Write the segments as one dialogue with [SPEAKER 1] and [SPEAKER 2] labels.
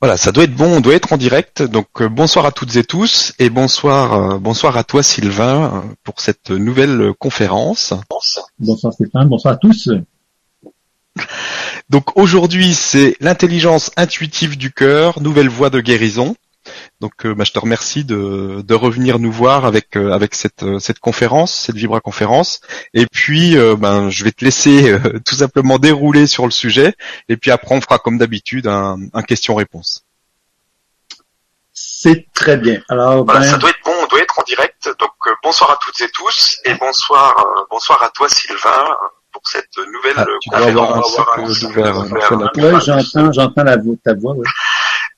[SPEAKER 1] Voilà, ça doit être bon, on doit être en direct. Donc euh, bonsoir à toutes et tous et bonsoir, euh, bonsoir à toi Sylvain euh, pour cette nouvelle conférence.
[SPEAKER 2] Bonsoir Stéphane, bonsoir à tous.
[SPEAKER 1] Donc aujourd'hui c'est l'intelligence intuitive du cœur, nouvelle voie de guérison. Donc bah, je te remercie de, de, revenir nous voir avec avec cette cette conférence, cette Vibra conférence. Et puis ben je vais te laisser tout simplement dérouler sur le sujet. Et puis après on fera comme d'habitude un, un question-réponse.
[SPEAKER 2] C'est très bien. Alors,
[SPEAKER 1] ben... ça doit être bon, on doit être en direct. Donc euh, bonsoir à toutes et tous et bonsoir, euh, bonsoir à toi Sylvain pour cette nouvelle ah,
[SPEAKER 2] conférence. Oui, j'entends, j'entends la voix, ta voix.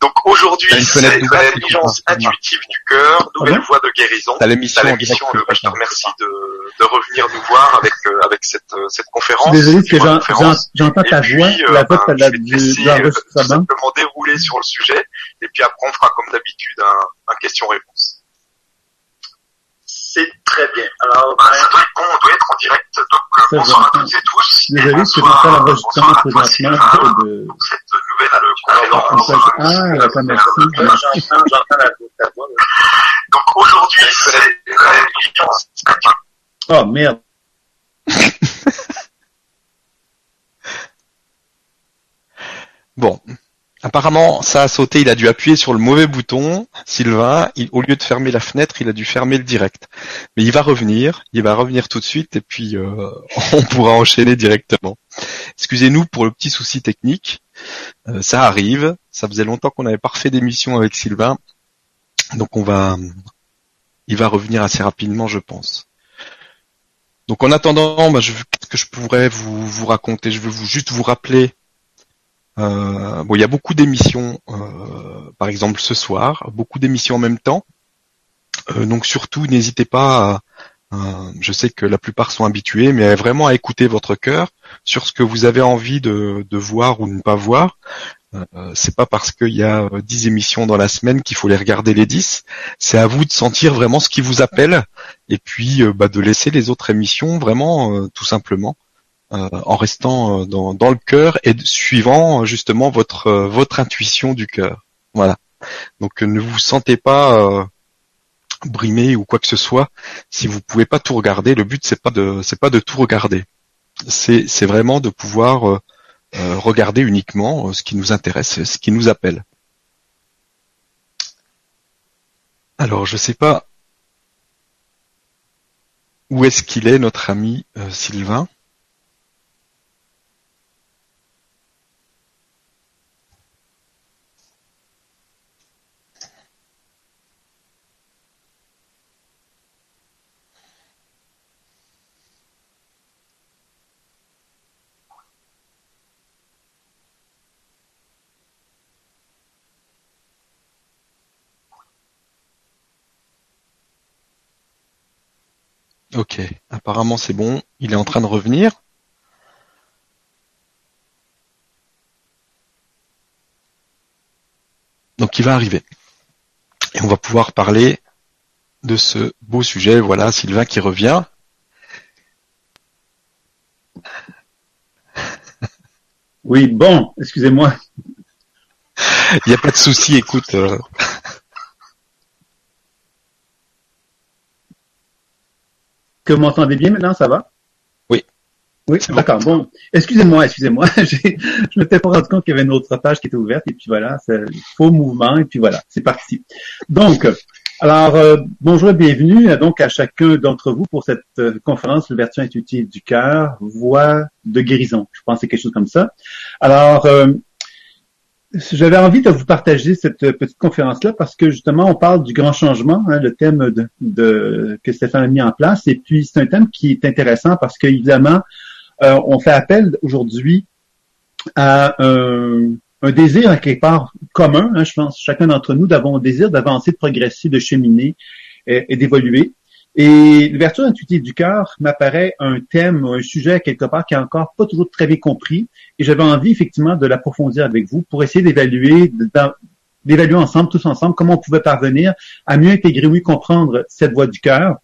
[SPEAKER 1] Donc aujourd'hui, c'est l'intelligence intuitive du cœur, nouvelle voie de guérison.
[SPEAKER 2] T'as l'émission,
[SPEAKER 1] l'émission le, je te remercie de, de revenir nous voir avec euh, avec cette euh, cette conférence.
[SPEAKER 2] Désolé, que j'entends ta voix,
[SPEAKER 1] euh, la voix ben, de la, du, euh, simplement dérouler sur le sujet, et puis après on fera comme d'habitude un, un question-réponse. C'est très bien. Alors, ben, ça doit être bon, on doit être en direct. Donc, bonsoir à toutes et tous.
[SPEAKER 2] Désolé, je suis en l'enregistrement présentement de
[SPEAKER 1] cette nouvelle conférence.
[SPEAKER 2] Ah, d'accord, merci.
[SPEAKER 1] Donc, aujourd'hui, c'est.
[SPEAKER 2] Oh, merde.
[SPEAKER 1] bon. Apparemment, ça a sauté, il a dû appuyer sur le mauvais bouton, Sylvain, au lieu de fermer la fenêtre, il a dû fermer le direct. Mais il va revenir, il va revenir tout de suite et puis euh, on pourra enchaîner directement. Excusez-nous pour le petit souci technique, euh, ça arrive, ça faisait longtemps qu'on n'avait pas refait d'émission avec Sylvain, donc on va, il va revenir assez rapidement je pense. Donc en attendant, bah, qu'est-ce que je pourrais vous, vous raconter? Je vais vous juste vous rappeler euh, bon, il y a beaucoup d'émissions, euh, par exemple ce soir, beaucoup d'émissions en même temps. Euh, donc surtout, n'hésitez pas. À, je sais que la plupart sont habitués, mais vraiment à écouter votre cœur sur ce que vous avez envie de, voir ou de ne pas voir. c'est pas parce qu'il y a 10 émissions dans la semaine qu'il faut les regarder les 10. C'est à vous de sentir vraiment ce qui vous appelle et puis bah, de laisser les autres émissions vraiment tout simplement euh, en restant euh, dans, le cœur et suivant justement votre euh, votre intuition du cœur. Voilà. Donc ne vous sentez pas brimé ou quoi que ce soit si vous pouvez pas tout regarder. Le but c'est pas de c'est pas de tout regarder. C'est c'est vraiment de pouvoir regarder uniquement ce qui nous intéresse, ce qui nous appelle. Alors je sais pas où est-ce qu'il est notre ami Sylvain. Ok, apparemment c'est bon, il est en train de revenir. Donc il va arriver. Et on va pouvoir parler de ce beau sujet. Voilà, Sylvain qui revient.
[SPEAKER 2] Oui, bon, excusez-moi.
[SPEAKER 1] Il n'y a pas de souci, écoute. Euh,
[SPEAKER 2] Que vous m'entendez bien maintenant, ça va?
[SPEAKER 1] Oui.
[SPEAKER 2] Oui, d'accord. Bon, excusez-moi, excusez-moi. je m'étais pas rendu compte qu'il y avait une autre page qui était ouverte et puis voilà, c'est faux mouvement et puis voilà, c'est parti. Donc, alors euh, bonjour et bienvenue donc à chacun d'entre vous pour cette euh, conférence l'ouverture intuitive du cœur, voie de guérison. Je pense que c'est quelque chose comme ça. Alors, euh, j'avais envie de vous partager cette petite conférence-là parce que justement, on parle du grand changement, hein, le thème de, que Stéphane a mis en place. Et puis, c'est un thème qui est intéressant parce qu'évidemment, euh, on fait appel aujourd'hui à un, désir quelque part commun, hein, je pense, chacun d'entre nous, d'avoir un désir d'avancer, de progresser, de cheminer et d'évoluer. Et l'ouverture intuitive du cœur m'apparaît un thème, un sujet quelque part qui est encore pas toujours très bien compris. Et j'avais envie effectivement de l'approfondir avec vous pour essayer d'évaluer, d'évaluer ensemble, tous ensemble, comment on pouvait parvenir à mieux intégrer, oui, comprendre cette voie du cœur,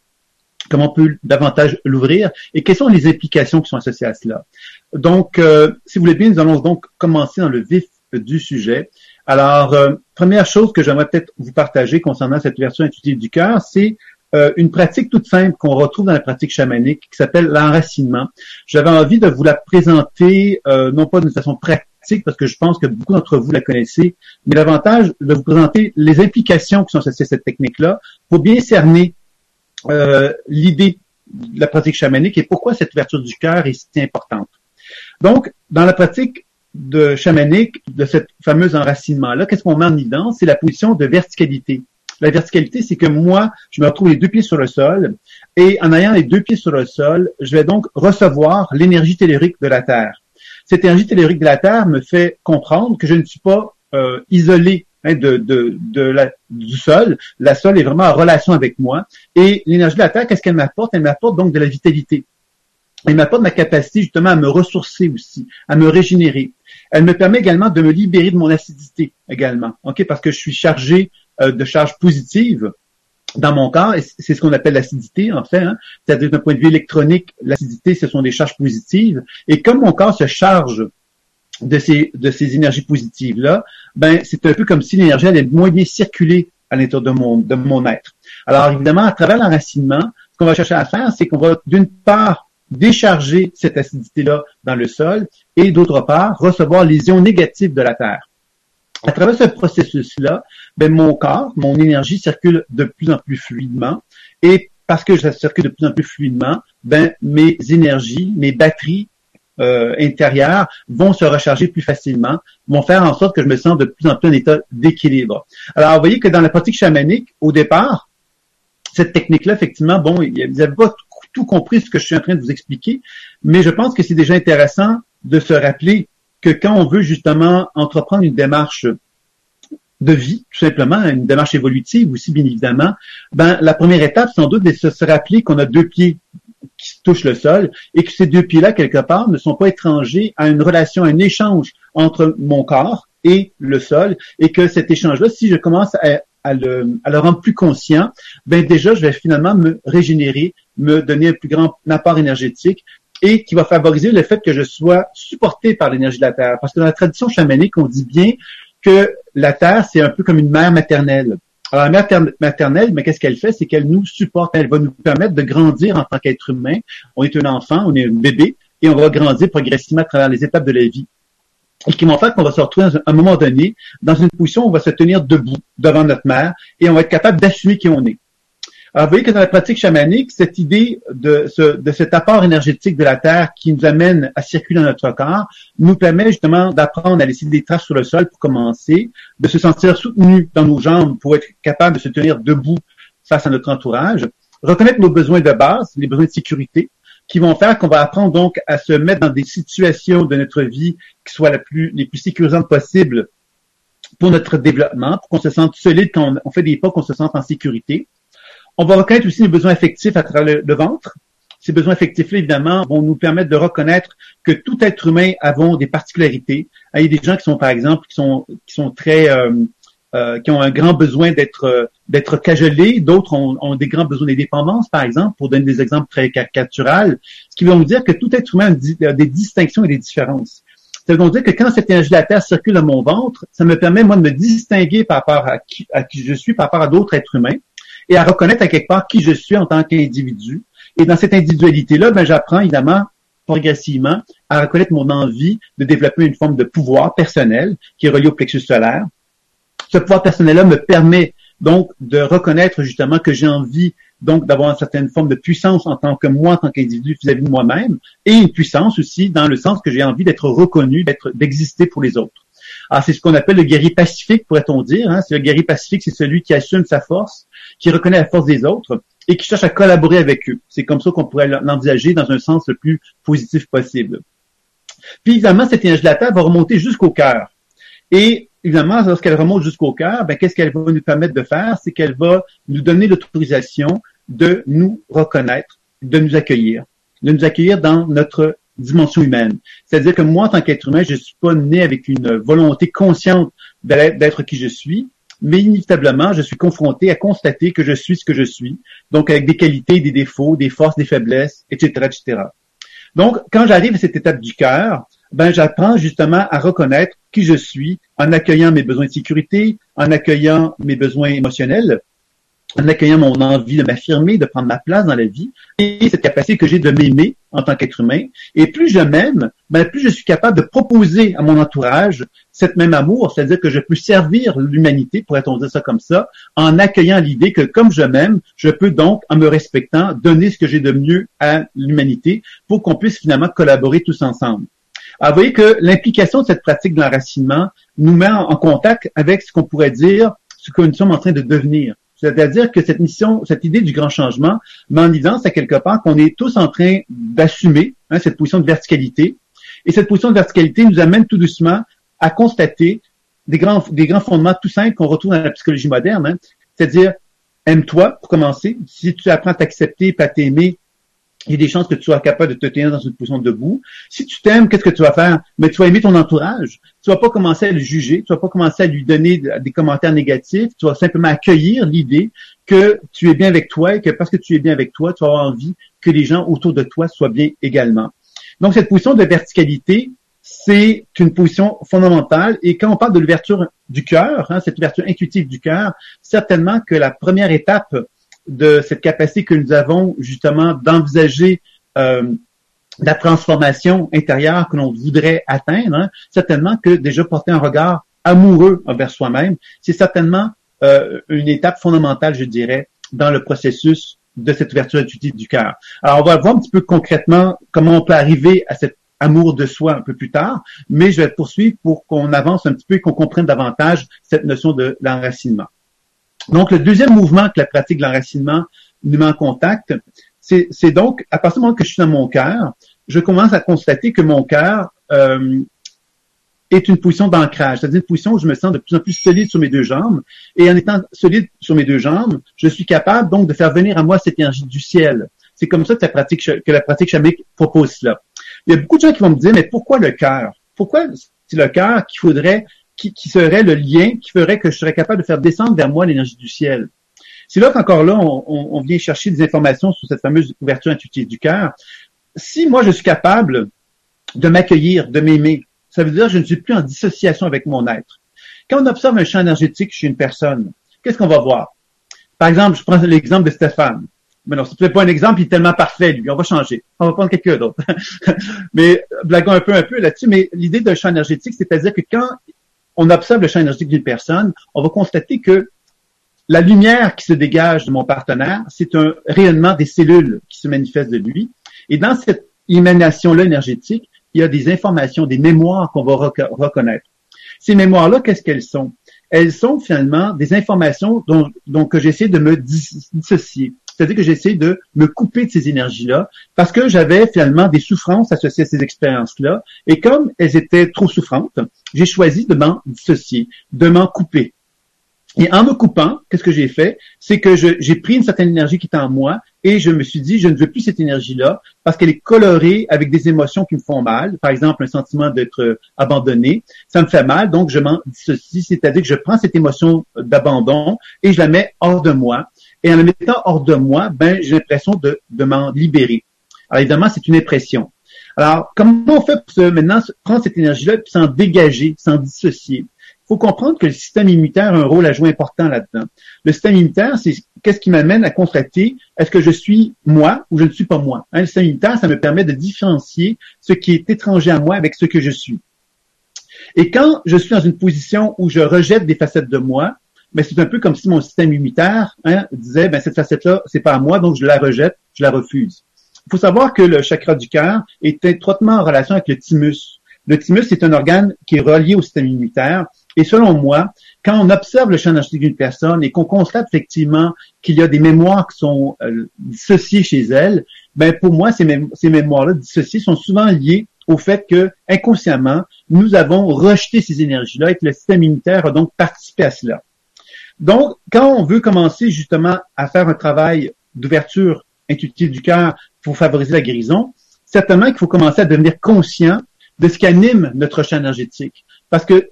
[SPEAKER 2] comment on peut davantage l'ouvrir et quelles sont les implications qui sont associées à cela. Donc, euh, si vous voulez bien, nous allons donc commencer dans le vif du sujet Alors, euh, première chose que j'aimerais peut-être vous partager concernant cette version intuitive du cœur, c'est euh, une pratique toute simple qu'on retrouve dans la pratique chamanique qui s'appelle l'enracinement. J'avais envie de vous la présenter, euh, non pas d'une façon pratique, parce que je pense que beaucoup d'entre vous la connaissez, mais davantage de vous présenter les implications qui sont associées à cette technique-là pour bien cerner l'idée de la pratique chamanique et pourquoi cette ouverture du cœur est si importante. Donc, dans la pratique de chamanique, de cette fameuse enracinement-là, qu'est-ce qu'on met en évidence? C'est la position de verticalité. La verticalité, c'est que moi, je me retrouve les deux pieds sur le sol, et en ayant les deux pieds sur le sol, je vais donc recevoir l'énergie tellurique de la Terre. Cette énergie tellurique de la Terre me fait comprendre que je ne suis pas euh, isolé hein, du sol. La sol est vraiment en relation avec moi. Et l'énergie de la Terre, qu'est-ce qu'elle m'apporte? Elle m'apporte donc de la vitalité. Elle m'apporte ma capacité justement à me ressourcer aussi, à me régénérer. Elle me permet également de me libérer de mon acidité également, ok, parce que je suis chargé de charges positives dans mon corps, c'est ce qu'on appelle l'acidité en fait. Hein. C'est-à-dire d'un point de vue électronique, l'acidité, ce sont des charges positives. Et comme mon corps se charge de ces de ces énergies positives là, ben c'est un peu comme si l'énergie allait moins bien circuler à l'intérieur de mon de mon être. Alors évidemment, à travers l'enracinement, ce qu'on va chercher à faire, c'est qu'on va d'une part décharger cette acidité-là dans le sol et d'autre part, recevoir les ions négatifs de la Terre. À travers ce processus-là, ben, mon corps, mon énergie circule de plus en plus fluidement et parce que ça circule de plus en plus fluidement, ben, mes énergies, mes batteries euh, intérieures vont se recharger plus facilement, vont faire en sorte que je me sens de plus en plus en état d'équilibre. Alors, vous voyez que dans la pratique chamanique, au départ, cette technique-là, effectivement, bon, vous n'avez pas tout compris ce que je suis en train de vous expliquer, mais je pense que c'est déjà intéressant de se rappeler que quand on veut justement entreprendre une démarche de vie, tout simplement, une démarche évolutive aussi, bien évidemment, ben, la première étape, sans doute, c'est de se rappeler qu'on a deux pieds qui touchent le sol et que ces deux pieds-là, quelque part, ne sont pas étrangers à une relation, à un échange entre mon corps et le sol et que cet échange-là, si je commence à, à le, à le rendre plus conscient, ben déjà, je vais finalement me régénérer, me donner un plus grand apport énergétique et qui va favoriser le fait que je sois supporté par l'énergie de la Terre. Parce que dans la tradition chamanique, on dit bien que la Terre, c'est un peu comme une mère maternelle. Alors, la mère maternelle, mais qu'est-ce qu'elle fait? C'est qu'elle nous supporte. Elle va nous permettre de grandir en tant qu'être humain. On est un enfant, on est un bébé, et on va grandir progressivement à travers les étapes de la vie et qui vont faire qu'on va se retrouver à un moment donné dans une position où on va se tenir debout devant notre mère et on va être capable d'assumer qui on est. Alors, vous voyez que dans la pratique chamanique, cette idée de, ce, de cet apport énergétique de la Terre qui nous amène à circuler dans notre corps nous permet justement d'apprendre à laisser des traces sur le sol pour commencer, de se sentir soutenu dans nos jambes pour être capable de se tenir debout face à notre entourage, reconnaître nos besoins de base, les besoins de sécurité, qui vont faire qu'on va apprendre donc à se mettre dans des situations de notre vie qui soient les plus sécurisantes possibles pour notre développement, pour qu'on se sente solide quand on fait des pas, qu'on se sente en sécurité. On va reconnaître aussi les besoins affectifs à travers le, ventre. Ces besoins affectifs-là, évidemment, vont nous permettre de reconnaître que tout être humain a des particularités. Il y a des gens qui sont, par exemple, qui sont, qui sont très, euh, euh, qui ont un grand besoin d'être euh, d'être cajolés, d'autres ont, ont, des grands besoins des dépendances, par exemple, pour donner des exemples très caricaturales, ce qui veut dire que tout être humain a des distinctions et des différences. Ça veut dire que quand cette énergie de la Terre circule dans mon ventre, ça me permet, moi, de me distinguer par rapport à qui, à qui je suis, par rapport à d'autres êtres humains, et à reconnaître à quelque part qui je suis en tant qu'individu. Et dans cette individualité-là, ben, j'apprends évidemment progressivement à reconnaître mon envie de développer une forme de pouvoir personnel qui est relié au plexus solaire. Ce pouvoir personnel-là me permet donc de reconnaître justement que j'ai envie donc d'avoir une certaine forme de puissance en tant que moi, en tant qu'individu vis-à-vis de moi-même, et une puissance aussi dans le sens que j'ai envie d'être reconnu, d'exister pour les autres. Alors c'est ce qu'on appelle le guerrier pacifique, pourrait-on dire. Hein? C'est le guerrier pacifique, c'est celui qui assume sa force, qui reconnaît la force des autres et qui cherche à collaborer avec eux. C'est comme ça qu'on pourrait l'envisager dans un sens le plus positif possible. Puis évidemment, cette énergie de la Terre va remonter jusqu'au cœur. Et évidemment, lorsqu'elle remonte jusqu'au cœur, ben, qu'est-ce qu'elle va nous permettre de faire? C'est qu'elle va nous donner l'autorisation de nous reconnaître, de nous accueillir, de nous accueillir dans notre dimension humaine. C'est-à-dire que moi, en tant qu'être humain, je ne suis pas né avec une volonté consciente d'être qui je suis, mais inévitablement, je suis confronté à constater que je suis ce que je suis, donc avec des qualités, des défauts, des forces, des faiblesses, etc., etc. Donc, quand j'arrive à cette étape du cœur, ben j'apprends justement à reconnaître qui je suis en accueillant mes besoins de sécurité, en accueillant mes besoins émotionnels, en accueillant mon envie de m'affirmer, de prendre ma place dans la vie, et cette capacité que j'ai de m'aimer en tant qu'être humain. Et plus je m'aime, ben plus je suis capable de proposer à mon entourage cette même amour, c'est-à-dire que je peux servir l'humanité, pourrait-on dire ça comme ça, en accueillant l'idée que comme je m'aime, je peux donc, en me respectant, donner ce que j'ai de mieux à l'humanité pour qu'on puisse finalement collaborer tous ensemble. Alors, vous voyez que l'implication de cette pratique de l'enracinement nous met en contact avec ce qu'on pourrait dire ce que nous sommes en train de devenir. C'est-à-dire que cette mission, cette idée du grand changement met en évidence à quelque part qu'on est tous en train d'assumer hein, cette position de verticalité. Et cette position de verticalité nous amène tout doucement à constater des grands, fondements tout simples qu'on retrouve dans la psychologie moderne. Hein. C'est-à-dire, aime-toi pour commencer. Si tu apprends à t'accepter, à t'aimer, il y a des chances que tu sois capable de te tenir dans une position debout. Si tu t'aimes, qu'est-ce que tu vas faire? Mais tu vas aimer ton entourage. Tu vas pas commencer à le juger. Tu vas pas commencer à lui donner des commentaires négatifs. Tu vas simplement accueillir l'idée que tu es bien avec toi et que parce que tu es bien avec toi, tu vas avoir envie que les gens autour de toi soient bien également. Donc, cette position de verticalité, c'est une position fondamentale. Et quand on parle de l'ouverture du cœur, hein, cette ouverture intuitive du cœur, certainement que la première étape de cette capacité que nous avons justement d'envisager euh, la transformation intérieure que l'on voudrait atteindre, hein, certainement que déjà porter un regard amoureux envers soi-même, c'est certainement euh, une étape fondamentale, je dirais, dans le processus de cette ouverture intuitive du cœur. Alors, on va voir un petit peu concrètement comment on peut arriver à cet amour de soi un peu plus tard, mais je vais poursuivre pour qu'on avance un petit peu et qu'on comprenne davantage cette notion de l'enracinement. Donc, le deuxième mouvement que la pratique de l'enracinement nous met en contact, c'est donc, à partir du moment que je suis dans mon cœur, je commence à constater que mon cœur euh, est une position d'ancrage, c'est-à-dire une position où je me sens de plus en plus solide sur mes deux jambes. Et en étant solide sur mes deux jambes, je suis capable donc de faire venir à moi cette énergie du ciel. C'est comme ça que la pratique, que la pratique chamique propose cela. Il y a beaucoup de gens qui vont me dire, mais pourquoi le cœur? Pourquoi c'est le cœur qu'il faudrait qui, serait le lien qui ferait que je serais capable de faire descendre vers moi l'énergie du ciel. C'est là qu'encore là, on, vient chercher des informations sur cette fameuse ouverture intuitive du cœur. Si moi, je suis capable de m'accueillir, de m'aimer, ça veut dire que je ne suis plus en dissociation avec mon être. Quand on observe un champ énergétique chez une personne, qu'est-ce qu'on va voir? Par exemple, je prends l'exemple de Stéphane. Mais non, ce n'est pas un exemple, il est tellement parfait, lui. On va changer. On va prendre quelqu'un d'autre. mais blaguons un peu, un peu là-dessus. Mais l'idée d'un champ énergétique, c'est-à-dire que quand on observe le champ énergétique d'une personne, on va constater que la lumière qui se dégage de mon partenaire, c'est un rayonnement des cellules qui se manifestent de lui. Et dans cette émanation-là énergétique, il y a des informations, des mémoires qu'on va reconnaître. Ces mémoires-là, qu'est-ce qu'elles sont? Elles sont finalement des informations dont, dont que j'essaie de me dissocier. C'est-à-dire que j'essaie de me couper de ces énergies-là parce que j'avais finalement des souffrances associées à ces expériences-là. Et comme elles étaient trop souffrantes, j'ai choisi de m'en dissocier, de m'en couper. Et en me coupant, qu'est-ce que j'ai fait? C'est que j'ai pris une certaine énergie qui est en moi et je me suis dit, je ne veux plus cette énergie-là parce qu'elle est colorée avec des émotions qui me font mal. Par exemple, un sentiment d'être abandonné. Ça me fait mal, donc je m'en dissocie, c'est-à-dire que je prends cette émotion d'abandon et je la mets hors de moi. Et en la mettant hors de moi, ben, j'ai l'impression de, de m'en libérer. Alors évidemment, c'est une impression. Alors, comment on fait pour maintenant prendre cette énergie-là et s'en dégager, s'en dissocier? Il faut comprendre que le système immunitaire a un rôle à jouer important là-dedans. Le système immunitaire, c'est qu'est-ce qui m'amène à constater est-ce que je suis moi ou je ne suis pas moi? Hein, le système immunitaire, ça me permet de différencier ce qui est étranger à moi avec ce que je suis. Et quand je suis dans une position où je rejette des facettes de moi, mais c'est un peu comme si mon système immunitaire hein, disait, ben cette facette-là, c'est pas à moi, donc je la rejette, je la refuse. Il faut savoir que le chakra du cœur est étroitement en relation avec le thymus. Le thymus, c'est un organe qui est relié au système immunitaire. Et selon moi, quand on observe le champ énergétique d'une personne et qu'on constate effectivement qu'il y a des mémoires qui sont euh, dissociées chez elle, ben pour moi, ces mémoires-là dissociées sont souvent liées au fait que inconsciemment, nous avons rejeté ces énergies-là et que le système immunitaire a donc participé à cela. Donc, quand on veut commencer justement à faire un travail d'ouverture intuitive du cœur pour favoriser la guérison, certainement qu'il faut commencer à devenir conscient de ce qui anime notre champ énergétique. Parce que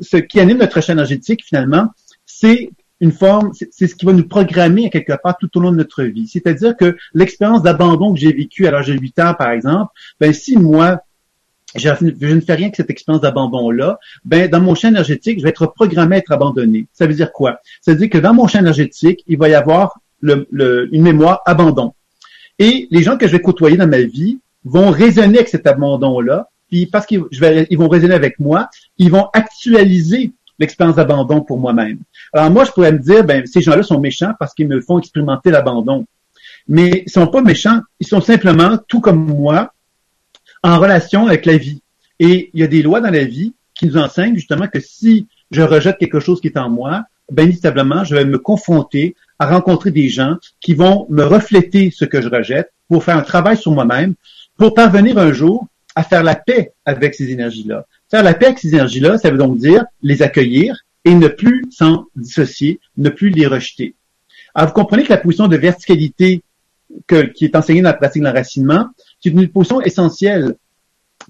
[SPEAKER 2] ce qui anime notre champ énergétique, finalement, c'est une forme, c'est ce qui va nous programmer à quelque part tout au long de notre vie. C'est-à-dire que l'expérience d'abandon que j'ai vécue à l'âge de 8 ans, par exemple, ben si moi, je, ne fais rien que cette expérience d'abandon-là, ben, dans mon champ énergétique, je vais être programmé à être abandonné. Ça veut dire quoi? Ça veut dire que dans mon champ énergétique, il va y avoir une mémoire abandon. Et les gens que je vais côtoyer dans ma vie vont raisonner avec cet abandon-là, puis parce qu'ils ils vont raisonner avec moi, ils vont actualiser l'expérience d'abandon pour moi-même. Alors moi, je pourrais me dire, ben, ces gens-là sont méchants parce qu'ils me font expérimenter l'abandon. Mais ils sont pas méchants, ils sont simplement, tout comme moi, en relation avec la vie. Et il y a des lois dans la vie qui nous enseignent justement que si je rejette quelque chose qui est en moi, ben inévitablement, je vais me confronter à rencontrer des gens qui vont me refléter ce que je rejette pour faire un travail sur moi-même, pour parvenir un jour à faire la paix avec ces énergies-là. Faire la paix avec ces énergies-là, ça veut donc dire les accueillir et ne plus s'en dissocier, ne plus les rejeter. Alors, vous comprenez que la position de verticalité qui est enseignée dans la pratique de l'enracinement, c'est une position essentielle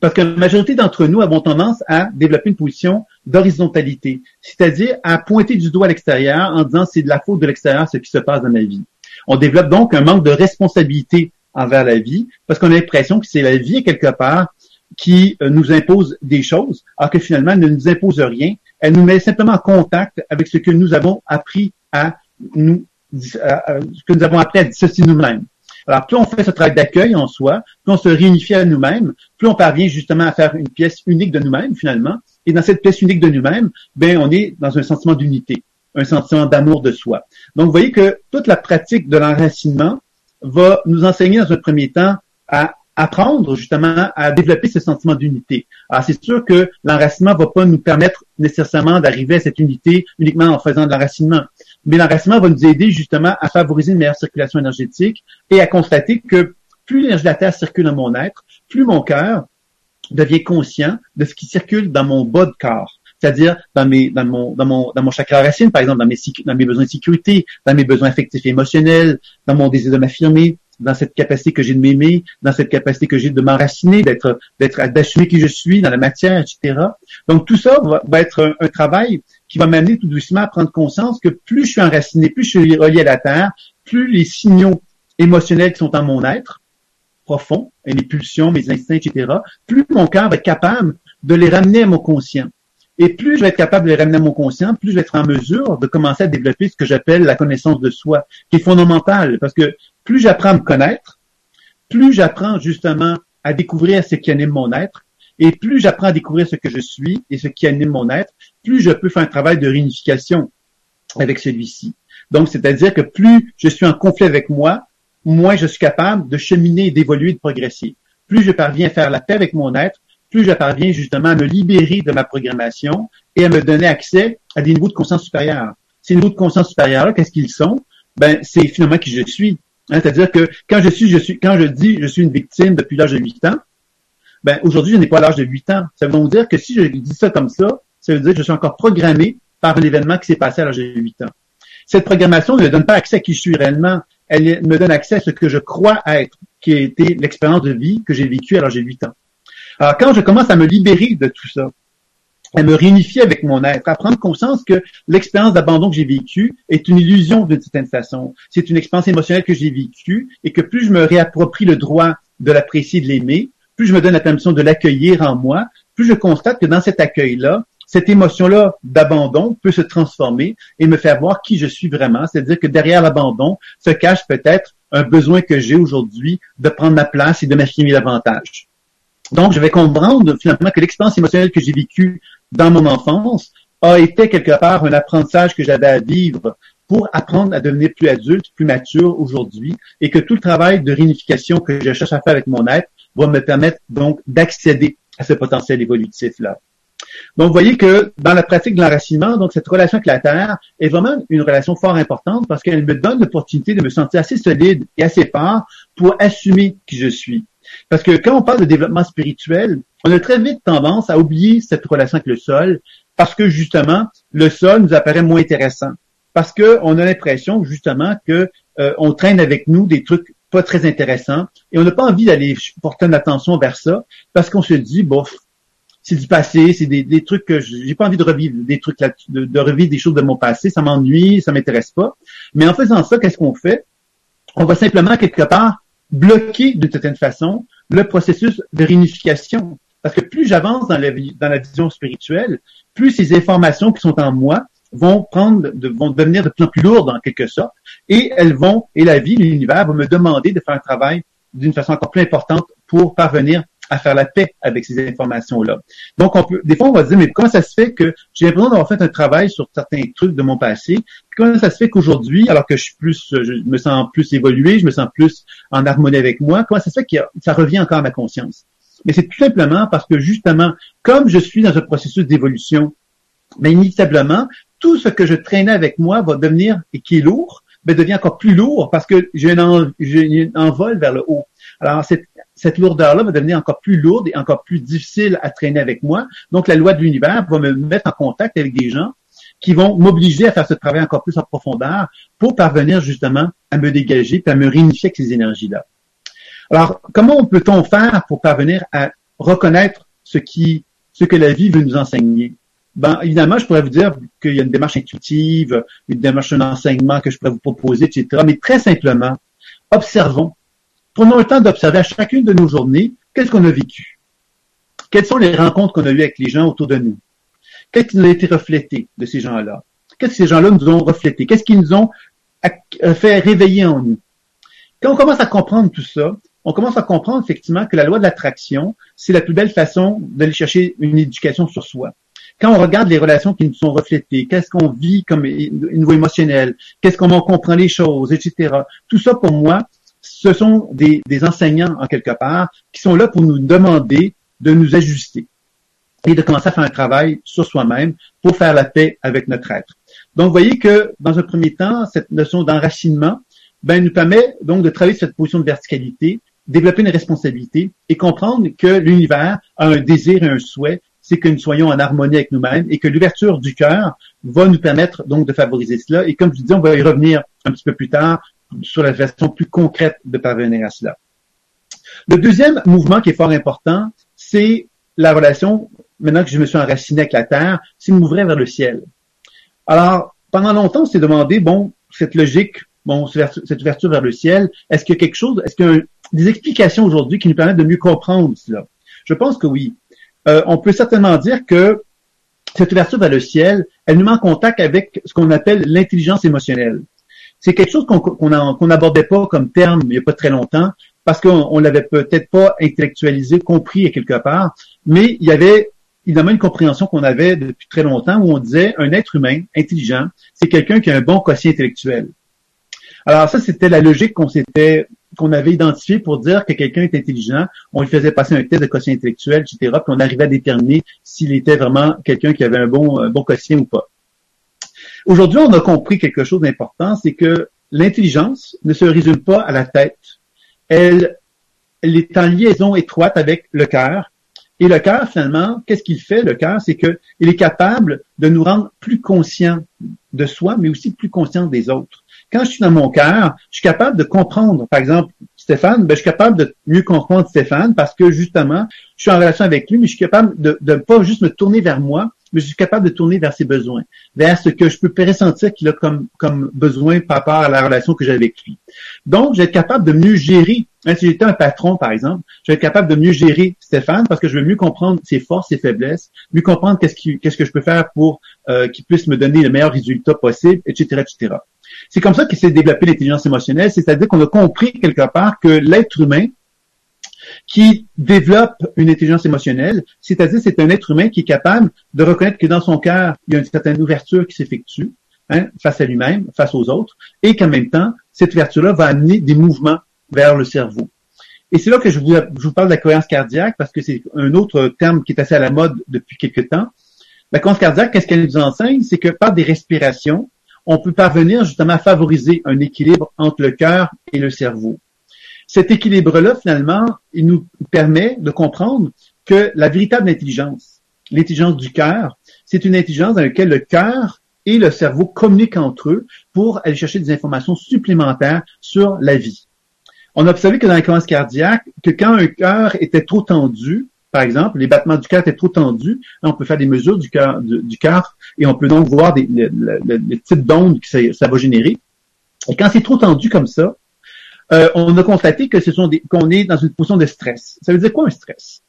[SPEAKER 2] parce que la majorité d'entre nous avons tendance à développer une position d'horizontalité, c'est-à-dire à pointer du doigt à l'extérieur en disant c'est de la faute de l'extérieur ce qui se passe dans ma vie. On développe donc un manque de responsabilité envers la vie parce qu'on a l'impression que c'est la vie quelque part qui euh, nous impose des choses, alors que finalement elle ne nous impose rien. Elle nous met simplement en contact avec ce que nous avons appris à nous, ce que nous avons appris à dissocier nous-mêmes. Alors, plus on fait ce travail d'accueil en soi, plus on se réunifie à nous-mêmes, plus on parvient justement à faire une pièce unique de nous-mêmes, finalement. Et dans cette pièce unique de nous-mêmes, ben, on est dans un sentiment d'unité, un sentiment d'amour de soi. Donc, vous voyez que toute la pratique de l'enracinement va nous enseigner dans un premier temps à apprendre justement à développer ce sentiment d'unité. Alors c'est sûr que l'enracinement va pas nous permettre nécessairement d'arriver à cette unité uniquement en faisant de l'enracinement mais l'enracinement va nous aider justement à favoriser une meilleure circulation énergétique et à constater que plus l'énergie de la Terre circule dans mon être, plus mon cœur devient conscient de ce qui circule dans mon bas de corps. C'est-à-dire dans mes, dans mon, dans mon, dans mon chakra racine, par exemple, dans mes, dans mes besoins de sécurité, dans mes besoins affectifs et émotionnels, dans mon désir de m'affirmer, dans cette capacité que j'ai de m'aimer, dans cette capacité que j'ai de m'enraciner, d'être, d'être, d'assumer qui je suis dans la matière, etc. Donc tout ça va, être un, travail qui va m'amener tout doucement à prendre conscience que plus je suis enraciné, plus je suis relié à la terre, plus les signaux émotionnels qui sont en mon être profond, et les pulsions, mes instincts, etc., plus mon cœur va être capable de les ramener à mon conscient. Et plus je vais être capable de les ramener à mon conscient, plus je vais être en mesure de commencer à développer ce que j'appelle la connaissance de soi, qui est fondamentale, parce que plus j'apprends à me connaître, plus j'apprends justement à découvrir ce qui anime mon être, et plus j'apprends à découvrir ce que je suis et ce qui anime mon être, plus je peux faire un travail de réunification avec celui-ci. Donc, c'est-à-dire que plus je suis en conflit avec moi, moins je suis capable de cheminer, d'évoluer, de progresser. Plus je parviens à faire la paix avec mon être, plus je parviens justement à me libérer de ma programmation et à me donner accès à des niveaux de conscience supérieurs. Ces niveaux de conscience supérieurs, qu'est-ce qu'ils sont? Ben, c'est finalement qui je suis. Hein, c'est-à-dire que quand je suis, je suis, quand je dis je suis une victime depuis l'âge de 8 ans, ben aujourd'hui je n'ai pas l'âge de 8 ans. Ça veut donc dire que si je dis ça comme ça, ça veut dire que je suis encore programmé par l'événement qui s'est passé à l'âge de 8 ans. Cette programmation ne me donne pas accès à qui je suis réellement, elle me donne accès à ce que je crois être, qui a été l'expérience de vie que j'ai vécue à l'âge de 8 ans. Alors quand je commence à me libérer de tout ça, à me réunifier avec mon être, à prendre conscience que l'expérience d'abandon que j'ai vécue est une illusion d'une certaine façon. C'est une expérience émotionnelle que j'ai vécue et que plus je me réapproprie le droit de l'apprécier, de l'aimer, plus je me donne la permission de l'accueillir en moi, plus je constate que dans cet accueil-là, cette émotion-là d'abandon peut se transformer et me faire voir qui je suis vraiment. C'est-à-dire que derrière l'abandon se cache peut-être un besoin que j'ai aujourd'hui de prendre ma place et de m'affirmer davantage. Donc, je vais comprendre finalement que l'expérience émotionnelle que j'ai vécue dans mon enfance a été quelque part un apprentissage que j'avais à vivre pour apprendre à devenir plus adulte, plus mature aujourd'hui, et que tout le travail de réunification que je cherche à faire avec mon être va me permettre donc d'accéder à ce potentiel évolutif-là. Donc, vous voyez que dans la pratique de l'enracinement, donc cette relation avec la Terre est vraiment une relation fort importante parce qu'elle me donne l'opportunité de me sentir assez solide et assez fort pour assumer qui je suis. Parce que quand on parle de développement spirituel, on a très vite tendance à oublier cette relation avec le sol parce que justement, le sol nous apparaît moins intéressant. Parce qu'on a l'impression justement que euh, on traîne avec nous des trucs pas très intéressants et on n'a pas envie d'aller porter notre attention vers ça parce qu'on se dit, bof, c'est du passé, c'est des, trucs que j'ai pas envie de revivre, des trucs de, revivre des choses de mon passé, ça m'ennuie, ça m'intéresse pas. Mais en faisant ça, qu'est-ce qu'on fait? On va simplement quelque part bloquer d'une certaine façon le processus de réunification Parce que plus j'avance dans la vision spirituelle, plus ces informations qui sont en moi vont prendre, vont devenir de plus en plus lourdes en quelque sorte, et elles vont, et la vie, l'univers va me demander de faire un travail d'une façon encore plus importante pour parvenir à faire la paix avec ces informations-là. Donc, on peut, des fois, on va se dire, mais comment ça se fait que j'ai l'impression d'avoir fait un travail sur certains trucs de mon passé, comment ça se fait qu'aujourd'hui, alors que je suis plus, je me sens plus évolué, je me sens plus en harmonie avec moi, comment ça se fait que ça revient encore à ma conscience? Mais c'est tout simplement parce que justement, comme je suis dans un processus d'évolution, mais inévitablement, tout ce que je traînais avec moi va devenir, et qui est lourd, ben, devient encore plus lourd parce que j'ai un, envol vers le haut. Alors, cette, lourdeur-là va devenir encore plus lourde et encore plus difficile à traîner avec moi. Donc, la loi de l'univers va me mettre en contact avec des gens qui vont m'obliger à faire ce travail encore plus en profondeur pour parvenir justement à me dégager et à me réunifier avec ces énergies-là. Alors, comment peut-on faire pour parvenir à reconnaître ce que la vie veut nous enseigner? Ben, évidemment, je pourrais vous dire qu'il y a une démarche intuitive, une démarche d'enseignement que je pourrais vous proposer, etc. Mais très simplement, observons. Prenons le temps d'observer à chacune de nos journées qu'est-ce qu'on a vécu? Quelles sont les rencontres qu'on a eues avec les gens autour de nous? Qu'est-ce qui nous a été reflété de ces gens-là? Qu'est-ce que ces gens-là nous ont reflété? Qu'est-ce qu'ils nous ont fait réveiller en nous? Quand on commence à comprendre tout ça, on commence à comprendre effectivement que la loi de l'attraction, c'est la plus belle façon d'aller chercher une éducation sur soi quand on regarde les relations qui nous sont reflétées, qu'est-ce qu'on vit comme niveau émotionnel, qu'est-ce qu'on comprend les choses, etc. Tout ça, pour moi, ce sont des, enseignants, en quelque part, qui sont là pour nous demander de nous ajuster et de commencer à faire un travail sur soi-même pour faire la paix avec notre être. Donc, vous voyez que, dans un premier temps, cette notion d'enracinement, ben, nous permet donc de travailler cette position de verticalité, développer une responsabilité et comprendre que l'univers a un désir et un souhait c'est que nous soyons en harmonie avec nous-mêmes et que l'ouverture du cœur va nous permettre donc de favoriser cela. Et comme je dis, on va y revenir un petit peu plus tard sur la façon plus concrète de parvenir à cela. Le deuxième mouvement qui est fort important, c'est la relation, maintenant que je me suis enraciné avec la terre, c'est m'ouvrir vers le ciel. Alors, pendant longtemps, on s'est demandé, bon, cette logique, bon, cette ouverture vers le ciel, est-ce qu'il y a quelque chose, est-ce qu'il y a des explications aujourd'hui qui nous permettent de mieux comprendre cela? Je pense que oui. Euh, on peut certainement dire que cette ouverture vers le ciel, elle nous met en contact avec ce qu'on appelle l'intelligence émotionnelle. C'est quelque chose qu'on n'abordait pas comme terme il n'y a pas très longtemps, parce qu'on l'avait peut-être pas intellectualisé, compris quelque part, mais il y avait évidemment une compréhension qu'on avait depuis très longtemps où on disait un être humain intelligent, c'est quelqu'un qui a un bon quotient intellectuel. Alors ça, c'était la logique qu'on s'était qu'on avait identifié pour dire que quelqu'un est intelligent, on lui faisait passer un test de quotient intellectuel, etc., puis on arrivait à déterminer s'il était vraiment quelqu'un qui avait un bon, bon quotient ou pas. Aujourd'hui, on a compris quelque chose d'important, c'est que l'intelligence ne se résume pas à la tête. Elle, elle est en liaison étroite avec le cœur. Et le cœur, finalement, qu'est-ce qu'il fait, le cœur? C'est qu'il est capable de nous rendre plus conscients de soi, mais aussi plus conscients des autres. Quand je suis dans mon cœur, je suis capable de comprendre, par exemple, Stéphane, ben, je suis capable de mieux comprendre Stéphane parce que justement, je suis en relation avec lui, mais je suis capable de ne pas juste me tourner vers moi, mais je suis capable de tourner vers ses besoins, vers ce que je peux pressentir qu'il a comme, besoin par rapport à la relation que j'ai avec lui. Donc, je vais être capable de mieux gérer. Hein, si j'étais un patron, par exemple, je vais être capable de mieux gérer Stéphane parce que je vais mieux comprendre ses forces, ses faiblesses, mieux comprendre qu'est-ce que je peux faire pour euh, qu'il puisse me donner le meilleur résultat possible, etc., etc. C'est comme ça qu'il s'est développé l'intelligence émotionnelle, c'est-à-dire qu'on a compris quelque part que l'être humain qui développe une intelligence émotionnelle, c'est-à-dire c'est un être humain qui est capable de reconnaître que dans son cœur, il y a une certaine ouverture qui s'effectue hein, face à lui-même, face aux autres, et qu'en même temps, cette ouverture-là va amener des mouvements vers le cerveau. Et c'est là que je vous, je vous parle de la cohérence cardiaque, parce que c'est un autre terme qui est assez à la mode depuis quelque temps. La cohérence cardiaque, qu'est-ce qu'elle nous enseigne? C'est que par des respirations, on peut parvenir justement à favoriser un équilibre entre le cœur et le cerveau. Cet équilibre-là, finalement, il nous permet de comprendre que la véritable intelligence, l'intelligence du cœur, c'est une intelligence dans laquelle le cœur et le cerveau communiquent entre eux pour aller chercher des informations supplémentaires sur la vie. On a observé que dans la cohérence cardiaque, que quand un cœur était trop tendu, par exemple, les battements du cœur étaient trop tendus. on peut faire des mesures du cœur, du, et on peut donc voir des, les, types d'ondes que ça, va générer. Et quand c'est trop tendu comme ça, euh, on a constaté que ce sont des, qu'on est dans une position de stress. Ça veut dire quoi un stress?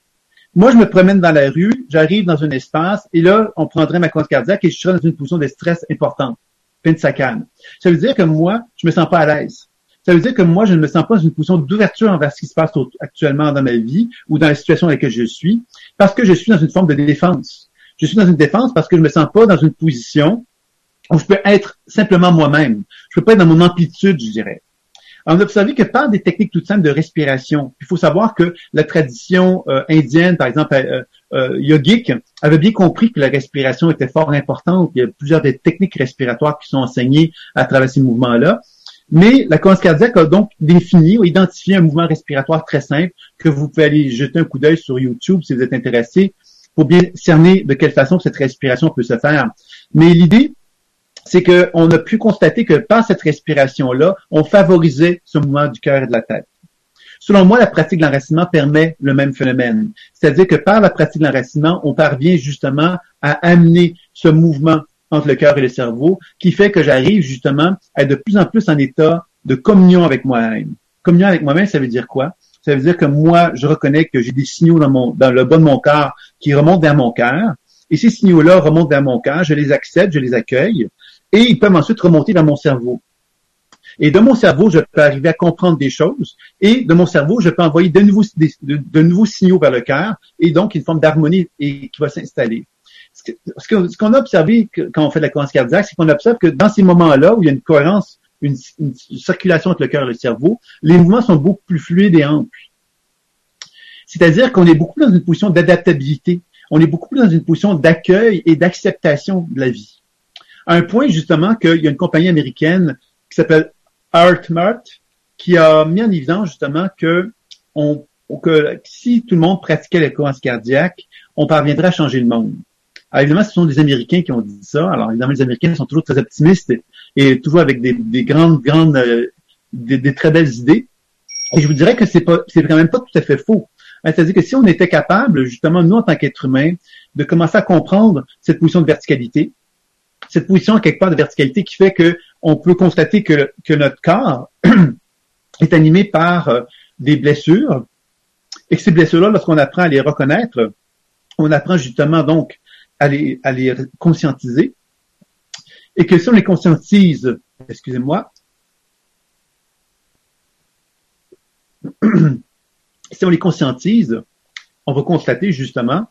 [SPEAKER 2] Moi, je me promène dans la rue, j'arrive dans un espace, et là, on prendrait ma conscience cardiaque et je serais dans une position de stress importante, peine sacane. Ça veut dire que moi, je me sens pas à l'aise. Ça veut dire que moi, je ne me sens pas dans une position d'ouverture envers ce qui se passe actuellement dans ma vie ou dans la situation dans laquelle je suis, parce que je suis dans une forme de défense. Je suis dans une défense parce que je me sens pas dans une position où je peux être simplement moi-même. Je peux pas être dans mon amplitude, je dirais. On a observé que par des techniques toutes simples de respiration, il faut savoir que la tradition euh, indienne, par exemple euh, euh, yogique, avait bien compris que la respiration était fort importante. Il y a plusieurs des techniques respiratoires qui sont enseignées à travers ces mouvements-là. Mais la cohérence cardiaque a donc défini ou identifié un mouvement respiratoire très simple que vous pouvez aller jeter un coup d'œil sur YouTube si vous êtes intéressé pour bien cerner de quelle façon cette respiration peut se faire. Mais l'idée, c'est qu'on a pu constater que par cette respiration-là, on favorisait ce mouvement du cœur et de la tête. Selon moi, la pratique de l'enracinement permet le même phénomène. C'est-à-dire que par la pratique de l'enracinement, on parvient justement à amener ce mouvement entre le cœur et le cerveau qui fait que j'arrive justement à être de plus en plus en état de communion avec moi-même. Communion avec moi-même, ça veut dire quoi? Ça veut dire que moi, je reconnais que j'ai des signaux dans, le bas de mon corps qui remontent vers mon cœur. Et ces signaux-là remontent vers mon cœur, je les accepte, je les accueille et ils peuvent ensuite remonter dans mon cerveau. Et de mon cerveau, je peux arriver à comprendre des choses, et de mon cerveau, je peux envoyer de nouveaux, de, nouveaux signaux vers le cœur, et donc une forme d'harmonie qui va s'installer. Ce qu'on a observé quand on fait de la cohérence cardiaque, c'est qu'on observe que dans ces moments-là où il y a une cohérence, une, circulation entre le cœur et le cerveau, les mouvements sont beaucoup plus fluides et amples. C'est-à-dire qu'on est beaucoup dans une position d'adaptabilité. On est beaucoup plus dans une position d'accueil et d'acceptation de la vie à un point justement qu'il y a une compagnie américaine qui s'appelle ArtMart qui a mis en évidence justement que, que si tout le monde pratiquait la cohérence cardiaque, on parviendrait à changer le monde. Alors évidemment, ce sont des Américains qui ont dit ça. Alors évidemment, les Américains sont toujours très optimistes et, toujours avec des, grandes, grandes, euh, des, très belles idées. Et je vous dirais que c'est pas, c'est quand même pas tout à fait faux. Hein, c'est-à-dire que si on était capable, justement, nous en tant qu'êtres humains, de commencer à comprendre cette position de verticalité, cette position quelque part de verticalité qui fait que on peut constater que, que notre corps est animé par euh, des blessures et que ces blessures-là, lorsqu'on apprend à les reconnaître, on apprend justement donc à les, conscientiser et que si on les conscientise, excusez-moi, si on les conscientise, on va constater justement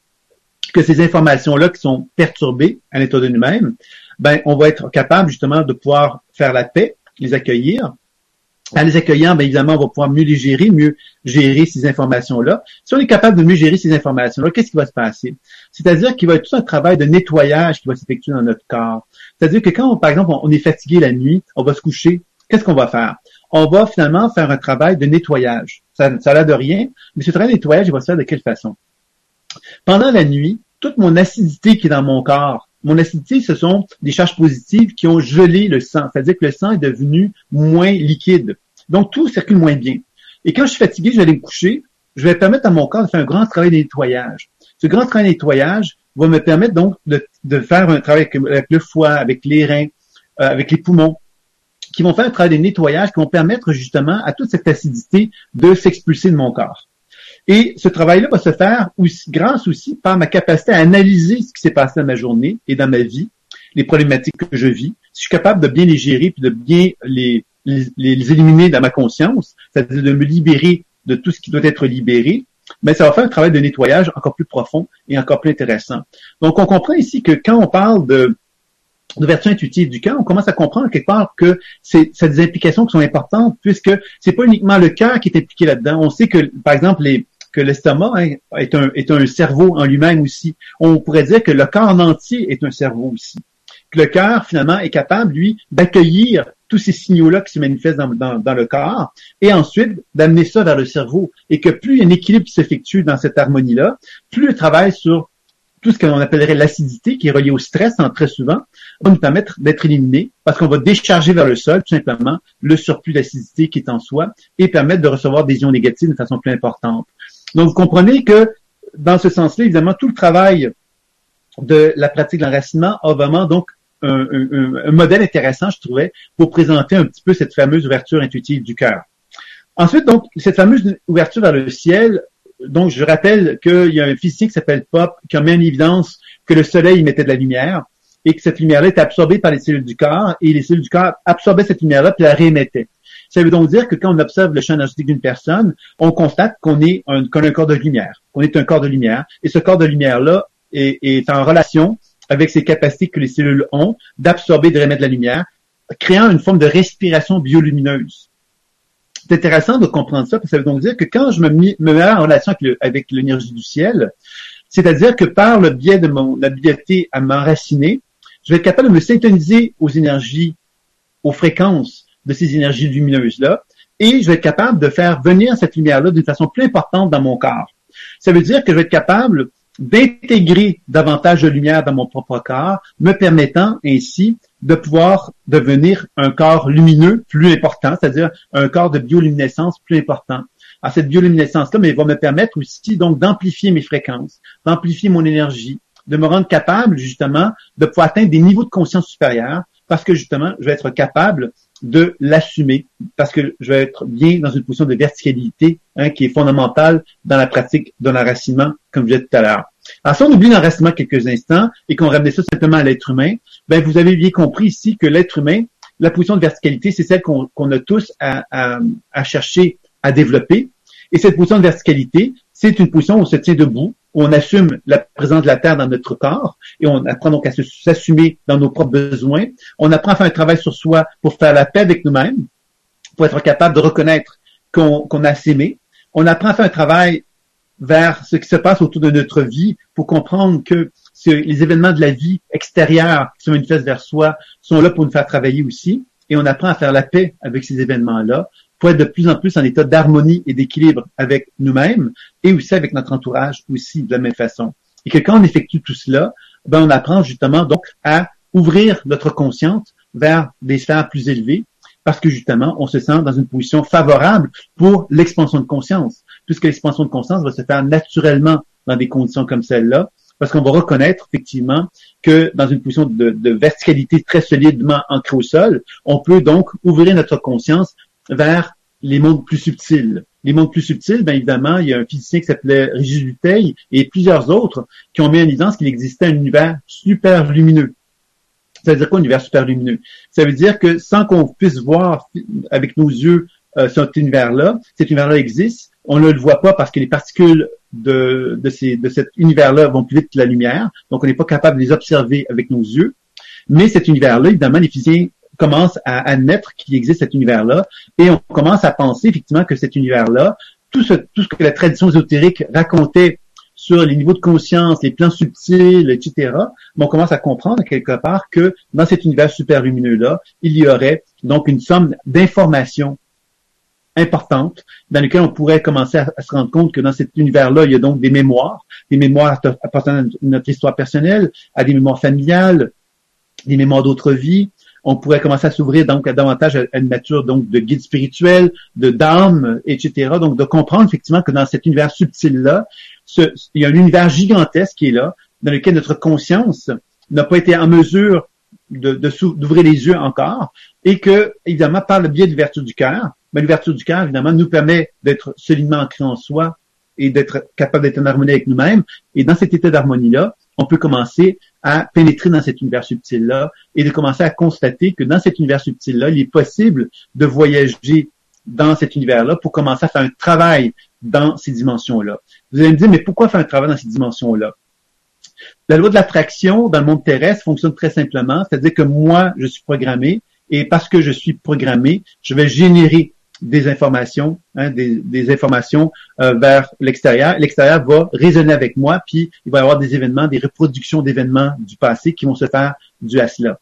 [SPEAKER 2] que ces informations-là qui sont perturbées à l'état de nous-mêmes, ben, on va être capable justement de pouvoir faire la paix, les accueillir. En les accueillant, ben, évidemment, on va pouvoir mieux les gérer, mieux gérer ces informations-là. Si on est capable de mieux gérer ces informations-là, qu'est-ce qui va se passer? C'est-à-dire qu'il va y avoir tout un travail de nettoyage qui va s'effectuer dans notre corps. C'est-à-dire que quand, par exemple, on est fatigué la nuit, on va se coucher, qu'est-ce qu'on va faire? On va finalement faire un travail de nettoyage. Ça, ça a l'air de rien, mais ce travail de nettoyage, il va se faire de quelle façon? Pendant la nuit, toute mon acidité qui est dans mon corps, mon acidité, ce sont des charges positives qui ont gelé le sang. C'est-à-dire que le sang est devenu moins liquide. Donc, tout circule moins bien. Et quand je suis fatigué, je vais aller me coucher. Je vais permettre à mon corps de faire un grand travail de nettoyage. Ce grand travail de nettoyage va me permettre donc de, faire un travail avec, le foie, avec les reins, euh, avec les poumons, qui vont faire un travail de nettoyage qui vont permettre justement à toute cette acidité de s'expulser de mon corps. Et ce travail-là va se faire aussi, grâce aussi par ma capacité à analyser ce qui s'est passé dans ma journée et dans ma vie, les problématiques que je vis. Si je suis capable de bien les gérer puis de bien les, les, les éliminer dans ma conscience, c'est-à-dire de me libérer de tout ce qui doit être libéré, mais ça va faire un travail de nettoyage encore plus profond et encore plus intéressant. Donc, on comprend ici que quand on parle de d'ouverture intuitive du cœur, on commence à comprendre quelque part que c'est des implications qui sont importantes puisque c'est pas uniquement le cœur qui est impliqué là-dedans. On sait que, par exemple, les, que l'estomac hein, est, un, est un cerveau en lui-même aussi. On pourrait dire que le corps en entier est un cerveau aussi. Que le cœur, finalement, est capable, lui, d'accueillir tous ces signaux-là qui se manifestent dans, dans, le corps et ensuite d'amener ça vers le cerveau. Et que plus un équilibre qui s'effectue dans cette harmonie-là, plus le travail sur tout ce qu'on appellerait l'acidité, qui est relié au stress en très souvent, va nous permettre d'être éliminé parce qu'on va décharger vers le sol, tout simplement, le surplus d'acidité qui est en soi et permettre de recevoir des ions négatifs de façon plus importante. Donc, vous comprenez que dans ce sens-là, évidemment, tout le travail de la pratique de l'enracinement a vraiment donc un, modèle intéressant, je trouvais, pour présenter un petit peu cette fameuse ouverture intuitive du cœur. Ensuite, donc, cette fameuse ouverture vers le ciel donc, je rappelle qu'il y a un physicien qui s'appelle Pop qui a mis en évidence que le soleil mettait de la lumière et que cette lumière-là était absorbée par les cellules du corps et les cellules du corps absorbaient cette lumière-là puis la réémettaient. Ça veut donc dire que quand on observe le champ énergétique d'une personne, on constate qu'on est un, qu'on a un corps de lumière, qu'on est un corps de lumière, et ce corps de lumière-là est, est en relation avec ces capacités que les cellules ont d'absorber, de remettre la lumière, créant une forme de respiration biolumineuse. C'est intéressant de comprendre ça, parce que ça veut donc dire que quand je me, mets en relation avec l'énergie du ciel, c'est-à-dire que par le biais de mon habileté à m'enraciner, je vais être capable de me syntoniser aux énergies, aux fréquences de ces énergies lumineuses-là, et je vais être capable de faire venir cette lumière-là d'une façon plus importante dans mon corps. Ça veut dire que je vais être capable d'intégrer davantage de lumière dans mon propre corps, me permettant ainsi de pouvoir devenir un corps lumineux plus important, c'est-à-dire un corps de bioluminescence plus important. Alors cette bioluminescence-là, mais va me permettre aussi donc d'amplifier mes fréquences, d'amplifier mon énergie, de me rendre capable justement de pouvoir atteindre des niveaux de conscience supérieurs parce que justement, je vais être capable de l'assumer parce que je vais être bien dans une position de verticalité hein, qui est fondamentale dans la pratique de l'enracinement, comme je disais tout à l'heure. Alors, si on oublie l'enracinement quelques instants et qu'on ramenait ça simplement à l'être humain, ben vous avez bien compris ici que l'être humain, la position de verticalité, c'est celle qu'on a tous à, à, chercher à développer. Et cette position de verticalité, c'est une position où on se tient debout, on assume la présence de la Terre dans notre corps, et on apprend donc à s'assumer dans nos propres besoins. On apprend à faire un travail sur soi pour faire la paix avec nous-mêmes, pour être capable de reconnaître qu'on a s'aimé. On apprend à faire un travail vers ce qui se passe autour de notre vie pour comprendre que les événements de la vie extérieure qui se manifestent vers soi sont là pour nous faire travailler aussi. Et on apprend à faire la paix avec ces événements-là pour être de plus en plus en état d'harmonie et d'équilibre avec nous-mêmes et aussi avec notre entourage aussi de la même façon. Et que quand on effectue tout cela, ben on apprend justement donc à ouvrir notre conscience vers des sphères plus élevées parce que justement, on se sent dans une position favorable pour l'expansion de conscience, puisque l'expansion de conscience va se faire naturellement dans des conditions comme celle-là, parce qu'on va reconnaître effectivement que dans une position de, de, verticalité très solidement ancrée au sol, on peut donc ouvrir notre conscience vers les mondes plus subtils. Les mondes plus subtils, bien évidemment, il y a un physicien qui s'appelait Régis Duteil et plusieurs autres qui ont mis en évidence qu'il existait un univers super lumineux. Ça veut dire quoi, un univers super lumineux? Ça veut dire que sans qu'on puisse voir avec nos yeux euh, cet univers-là, cet univers-là existe, on ne le voit pas parce que les particules de, de, cet univers-là vont plus vite que la lumière, donc on n'est pas capable de les observer avec nos yeux. Mais cet univers-là, évidemment, les physiciens commence à admettre qu'il existe cet univers-là et on commence à penser effectivement que cet univers-là, tout ce, tout ce que la tradition ésotérique racontait sur les niveaux de conscience, les plans subtils, etc., on commence à comprendre quelque part que dans cet univers super lumineux-là, il y aurait donc une somme d'informations importantes dans lesquelles on pourrait commencer à, se rendre compte que dans cet univers-là, il y a donc des mémoires, des mémoires appartenant à notre histoire personnelle, à des mémoires familiales, des mémoires d'autres vies, on pourrait commencer à s'ouvrir donc davantage à une nature donc de guide spirituel, de d'âme, etc. Donc de comprendre effectivement que dans cet univers subtil là, il y a un univers gigantesque qui est là, dans lequel notre conscience n'a pas été en mesure d'ouvrir les yeux encore, et que évidemment par le biais de l'ouverture du cœur, mais l'ouverture du cœur évidemment nous permet d'être solidement ancré en soi et d'être capable d'être en harmonie avec nous-mêmes. Et dans cet état d'harmonie là, on peut commencer à pénétrer dans cet univers subtil-là et de commencer à constater que dans cet univers subtil-là, il est possible de voyager dans cet univers-là pour commencer à faire un travail dans ces dimensions-là. Vous allez me dire, mais pourquoi faire un travail dans ces dimensions-là? La loi de l'attraction dans le monde terrestre fonctionne très simplement, c'est-à-dire que moi, je suis programmé et parce que je suis programmé, je vais générer des informations, hein, des, informations euh, vers l'extérieur. L'extérieur va résonner avec moi, puis il va y avoir des événements, des reproductions d'événements du passé qui vont se faire du à cela.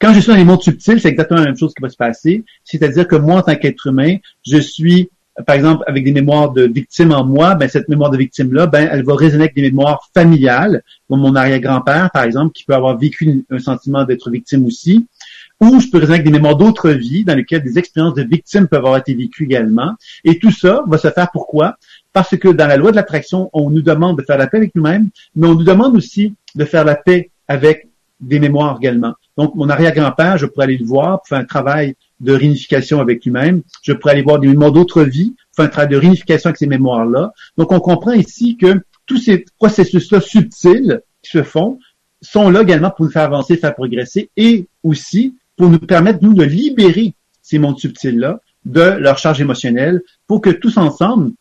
[SPEAKER 2] Quand je suis dans les mondes subtils, c'est exactement la même chose qui va se passer. C'est-à-dire que moi, en tant qu'être humain, je suis, par exemple, avec des mémoires de victimes en moi, ben, cette mémoire de victime-là, ben, elle va résonner avec des mémoires familiales, comme mon arrière-grand-père, par exemple, qui peut avoir vécu un sentiment d'être victime aussi ou je peux raisonner avec des mémoires d'autres vies dans lesquelles des expériences de victimes peuvent avoir été vécues également. Et tout ça va se faire pourquoi? Parce que dans la loi de l'attraction, on nous demande de faire la paix avec nous-mêmes, mais on nous demande aussi de faire la paix avec des mémoires également. Donc, mon arrière-grand-père, je pourrais aller le voir pour faire un travail de réunification avec lui-même. Je pourrais aller voir des mémoires d'autres vies, faire un travail de réunification avec ces mémoires-là. Donc, on comprend ici que tous ces processus-là subtils qui se font sont là également pour nous faire avancer, faire progresser et aussi pour nous permettre, nous, de libérer ces mondes subtils-là de leur charge émotionnelle pour que tous ensemble,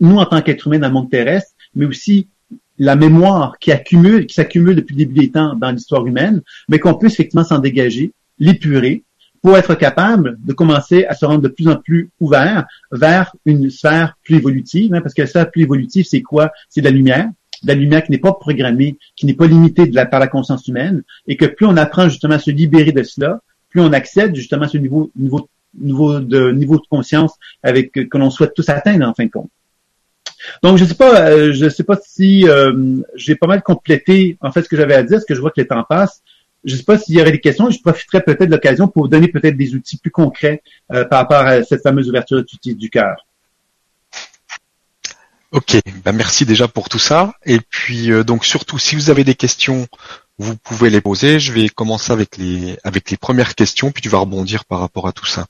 [SPEAKER 2] nous, en tant qu'êtres humains dans le monde terrestre, mais aussi la mémoire qui accumule, qui s'accumule depuis le début des temps dans l'histoire humaine, mais qu'on puisse effectivement s'en dégager, l'épurer, pour être capable de commencer à se rendre de plus en plus ouvert vers une sphère plus évolutive, hein, parce que la sphère plus évolutive, c'est quoi? C'est de la lumière, la lumière qui n'est pas programmée, qui n'est pas limitée par la conscience humaine, et que plus on apprend justement à se libérer de cela, plus on accède justement à ce niveau, niveau, niveau de niveau de conscience avec que l'on souhaite tous atteindre en fin de compte. Donc, je sais pas, euh, je sais pas si euh, j'ai pas mal complété en fait ce que j'avais à dire, ce que je vois que les temps passent. Je sais pas s'il y aurait des questions. Je profiterai peut-être de l'occasion pour vous donner peut-être des outils plus concrets euh, par rapport à cette fameuse ouverture du cœur.
[SPEAKER 1] Ok, ben merci déjà pour tout ça. Et puis donc surtout, si vous avez des questions, vous pouvez les poser. Je vais commencer avec les avec les premières questions, puis tu vas rebondir par rapport à tout ça.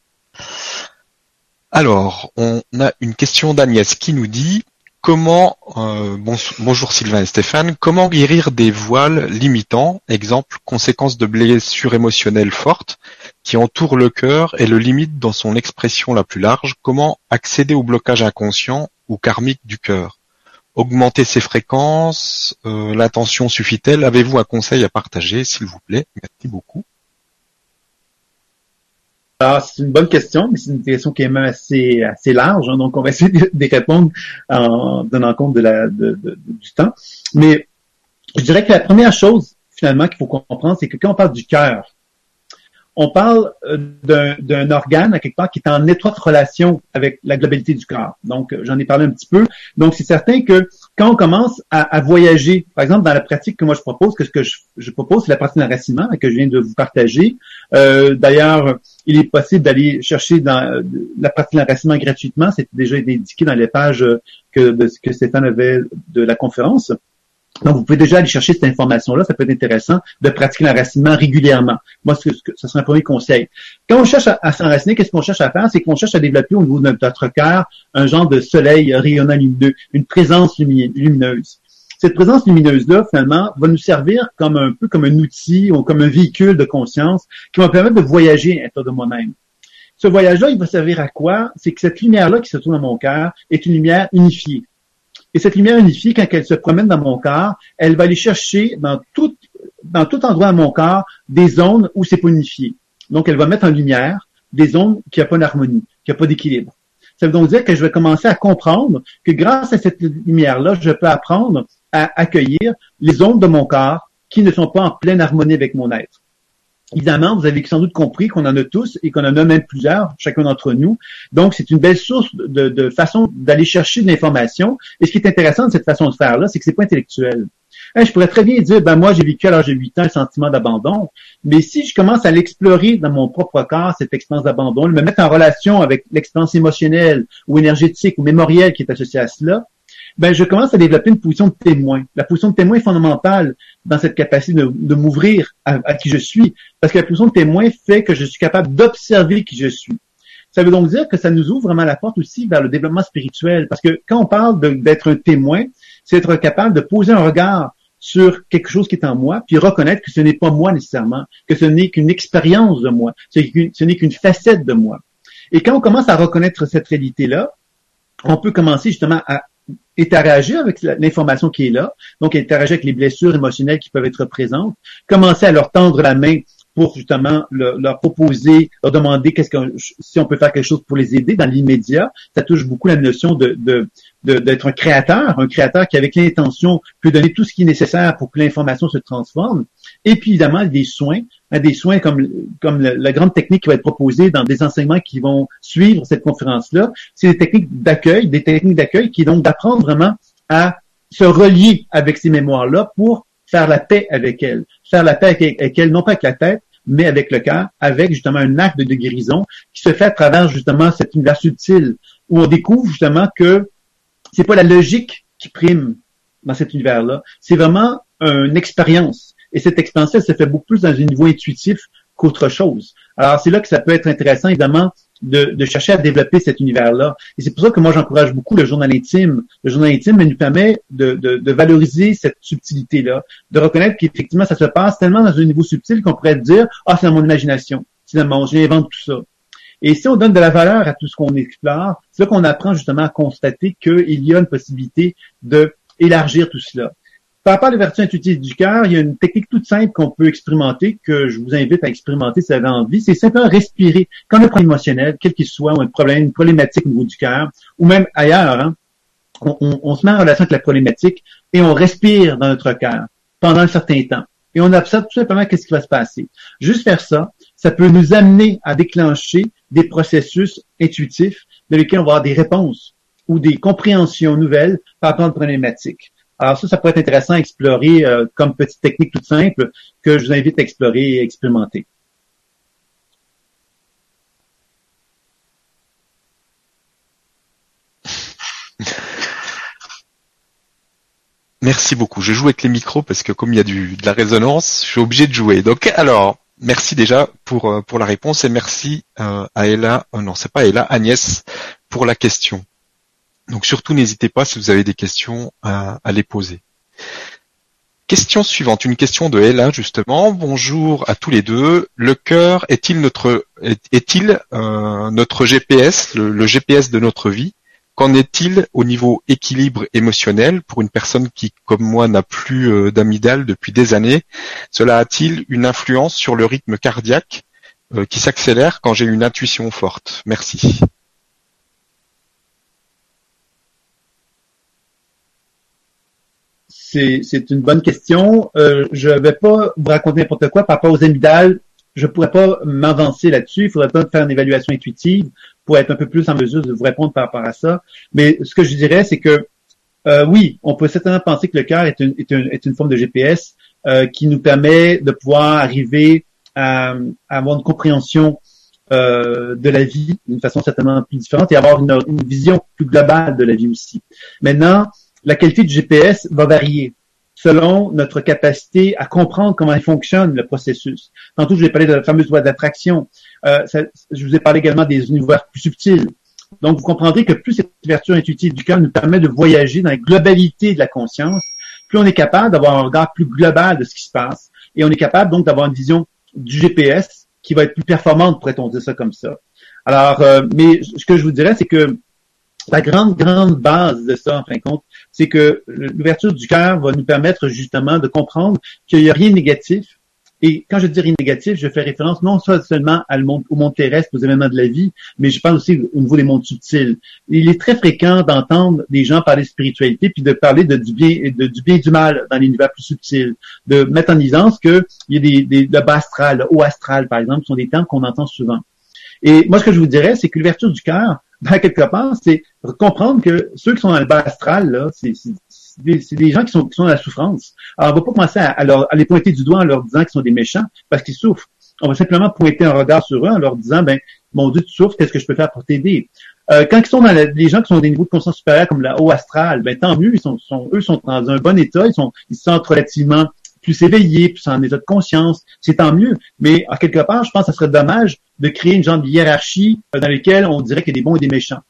[SPEAKER 1] Alors, on a une question d'Agnès qui nous dit Comment, euh, bonjour Sylvain et Stéphane, comment guérir des voiles limitants, exemple, conséquence de blessures émotionnelles fortes qui entourent le cœur et le limitent dans son expression la plus large Comment accéder au blocage inconscient ou karmique du cœur Augmenter ses fréquences, euh, l'attention suffit-elle? Avez-vous un conseil à partager, s'il vous plaît? Merci beaucoup.
[SPEAKER 2] Alors, c'est une bonne question, mais c'est une question qui est même assez, assez large, hein, donc on va essayer de, répondre en donnant compte de la, de, du temps. Mais je dirais que la première chose, finalement, qu'il faut comprendre, c'est que quand on parle du cœur, on parle euh, d'un organe, à quelque part, qui est en étroite relation avec la globalité du corps. Donc, j'en ai parlé un petit peu. Donc, c'est certain que quand on commence à, voyager, par exemple, dans la pratique que moi je propose, que ce que je, propose, c'est la pratique d'enracinement que je viens de vous partager. Euh, d'ailleurs, il est possible d'aller chercher dans la pratique d'enracinement gratuitement. C'est déjà indiqué dans les pages que, que Stéphane avait de la conférence. Donc, vous pouvez déjà aller chercher cette information-là. Ça peut être intéressant de pratiquer l'enracinement régulièrement. Moi, ce, ce serait un premier conseil. Quand on cherche à, s'enraciner, qu'est-ce qu'on cherche à faire? C'est qu'on cherche à développer au niveau de notre cœur un genre de soleil rayonnant lumineux, une présence lumineuse. Cette présence lumineuse-là, finalement, va nous servir comme un peu comme un outil ou comme un véhicule de conscience qui va permettre de voyager à l'intérieur de moi-même. Ce voyage-là, il va servir à quoi? C'est que cette lumière-là qui se trouve dans mon cœur est une lumière unifiée. Et cette lumière unifiée, quand elle se promène dans mon corps, elle va aller chercher dans tout, endroit de mon corps des zones où c'est pas unifié. Donc, elle va mettre en lumière des zones qui n'ont pas d'harmonie, qui n'ont pas d'équilibre. Ça veut donc dire que je vais commencer à comprendre que grâce à cette lumière-là, je peux apprendre à accueillir les zones de mon corps qui ne sont pas en pleine harmonie avec mon être. Évidemment, vous avez sans doute compris qu'on en a tous et qu'on en a même plusieurs, chacun d'entre nous. Donc, c'est une belle source de, façon d'aller chercher de l'information. Et ce qui est intéressant de cette façon de faire-là, c'est que c'est pas intellectuel. Hein, je pourrais très bien dire, ben moi, j'ai vécu à l'âge de 8 ans un sentiment d'abandon. Mais si je commence à l'explorer dans mon propre corps, cette expérience d'abandon, me mettre en relation avec l'expérience émotionnelle ou énergétique ou mémorielle qui est associée à cela, ben je commence à développer une position de témoin. La position de témoin est fondamentale dans cette capacité de, m'ouvrir à, qui je suis, parce que la position de témoin fait que je suis capable d'observer qui je suis. Ça veut donc dire que ça nous ouvre vraiment la porte aussi vers le développement spirituel, parce que quand on parle d'être un témoin, c'est être capable de poser un regard sur quelque chose qui est en moi, puis reconnaître que ce n'est pas moi nécessairement, que ce n'est qu'une expérience de moi, ce n'est qu'une facette de moi. Et quand on commence à reconnaître cette réalité-là, on peut commencer justement à interagir avec l'information qui est là, donc interagir avec les blessures émotionnelles qui peuvent être présentes, commencer à leur tendre la main pour justement leur, proposer, leur demander qu'est-ce que si on peut faire quelque chose pour les aider dans l'immédiat. Ça touche beaucoup la notion de, d'être un créateur, un créateur qui avec l'intention peut donner tout ce qui est nécessaire pour que l'information se transforme. Et puis évidemment des soins, hein, des soins comme comme la, grande technique qui va être proposée dans des enseignements qui vont suivre cette conférence-là, c'est des techniques d'accueil, des techniques d'accueil qui donc d'apprendre vraiment à se relier avec ces mémoires-là pour faire la paix avec elles, faire la paix avec, elles, non pas avec la tête, mais avec le cœur, avec justement un acte de guérison qui se fait à travers justement cet univers subtil où on découvre justement que c'est pas la logique qui prime dans cet univers-là, c'est vraiment une expérience. Et cette expérience se fait beaucoup plus dans un niveau intuitif qu'autre chose. Alors, c'est là que ça peut être intéressant, évidemment, de, chercher à développer cet univers-là. Et c'est pour ça que moi, j'encourage beaucoup le journal intime. Le journal intime nous permet de, de valoriser cette subtilité-là, de reconnaître qu'effectivement, ça se passe tellement dans un niveau subtil qu'on pourrait dire, ah, c'est dans mon imagination. Finalement, j'invente tout ça. Et si on donne de la valeur à tout ce qu'on explore, c'est là qu'on apprend justement à constater qu'il y a une possibilité de élargir tout cela. Par rapport à l'ouverture intuitive du cœur, il y a une technique toute simple qu'on peut expérimenter, que je vous invite à expérimenter si vous avez envie. C'est simplement respirer. Quand on a un problème émotionnel, quel qu'il soit, ou un problème, une problématique au niveau du cœur, ou même ailleurs, hein, on, se met en relation avec la problématique et on respire dans notre cœur pendant un certain temps. Et on observe tout simplement qu'est-ce qui va se passer. Juste faire ça, ça peut nous amener à déclencher des processus intuitifs dans lesquels on va avoir des réponses ou des compréhensions nouvelles par rapport à une problématique. Alors ça, ça pourrait être intéressant à explorer euh, comme petite technique toute simple que je vous invite à explorer et expérimenter.
[SPEAKER 1] Merci beaucoup. Je joue avec les micros parce que comme il y a du, de la résonance, je suis obligé de jouer. Donc alors, merci déjà pour euh, pour la réponse et merci euh, à Ella. non, c'est pas Ella, Agnès pour la question. Donc surtout n'hésitez pas si vous avez des questions à, les poser. Question suivante, une question de Ella justement. Bonjour à tous les deux. Le cœur est-il notre est-il euh, notre GPS, le, GPS de notre vie? Qu'en est-il au niveau équilibre émotionnel pour une personne qui, comme moi, n'a plus euh, d'amygdale depuis des années? Cela a-t-il une influence sur le rythme cardiaque euh, qui s'accélère quand j'ai une intuition forte? Merci.
[SPEAKER 2] C'est une bonne question. Euh, je ne vais pas vous raconter n'importe quoi par rapport aux amygdales. Je pourrais pas m'avancer là-dessus. Il faudrait pas faire une évaluation intuitive pour être un peu plus en mesure de vous répondre par rapport à ça. Mais ce que je dirais, c'est que euh, oui, on peut certainement penser que le cœur est une, est, une, forme de GPS euh, qui nous permet de pouvoir arriver à, avoir une compréhension de la vie d'une façon certainement plus différente et avoir une, une, vision plus globale de la vie aussi. Maintenant, la qualité du GPS va varier selon notre capacité à comprendre comment fonctionne le processus. Tantôt, je vous ai parlé de la fameuse loi d'attraction. Euh, je vous ai parlé également des univers plus subtils. Donc, vous comprendrez que plus cette ouverture intuitive du cœur nous permet de voyager dans la globalité de la conscience, plus on est capable d'avoir un regard plus global de ce qui se passe. Et on est capable donc d'avoir une vision du GPS qui va être plus performante, pourrait-on dire ça comme ça. Alors, euh, mais ce que je vous dirais, c'est que la grande, grande base de ça, en fin de compte, c'est que l'ouverture du cœur va nous permettre justement de comprendre qu'il n'y a rien de négatif. Et quand je dis rien de négatif, je fais référence non seulement au monde terrestre, aux événements de la vie, mais je parle aussi au niveau des mondes subtils. Il est très fréquent d'entendre des gens parler de spiritualité, puis de parler de du bien, du et du mal dans l'univers plus subtil, de mettre en évidence qu'il y a des, des, le bas astral, le haut astral, par exemple, sont des termes qu'on entend souvent. Et moi, ce que je vous dirais, c'est que l'ouverture du cœur, ben, quelque part, c'est comprendre que ceux qui sont dans le bas astral, là, c'est des, gens qui sont, qui dans la souffrance. Alors, on va pas commencer à, les pointer du doigt en leur disant qu'ils sont des méchants parce qu'ils souffrent. On va simplement pointer un regard sur eux en leur disant, ben, mon Dieu, tu souffres, qu'est-ce que je peux faire pour t'aider? Euh, quand ils sont dans les gens qui sont dans des niveaux de conscience supérieure comme la haut astral, ben tant mieux, ils sont, sont, eux sont dans un bon état, ils sont, ils se sentent relativement plus éveillés, plus en état de conscience, c'est tant mieux. Mais à quelque part, je pense que ce serait dommage de créer une genre de hiérarchie euh, dans laquelle on dirait qu'il y a des bons et des méchants.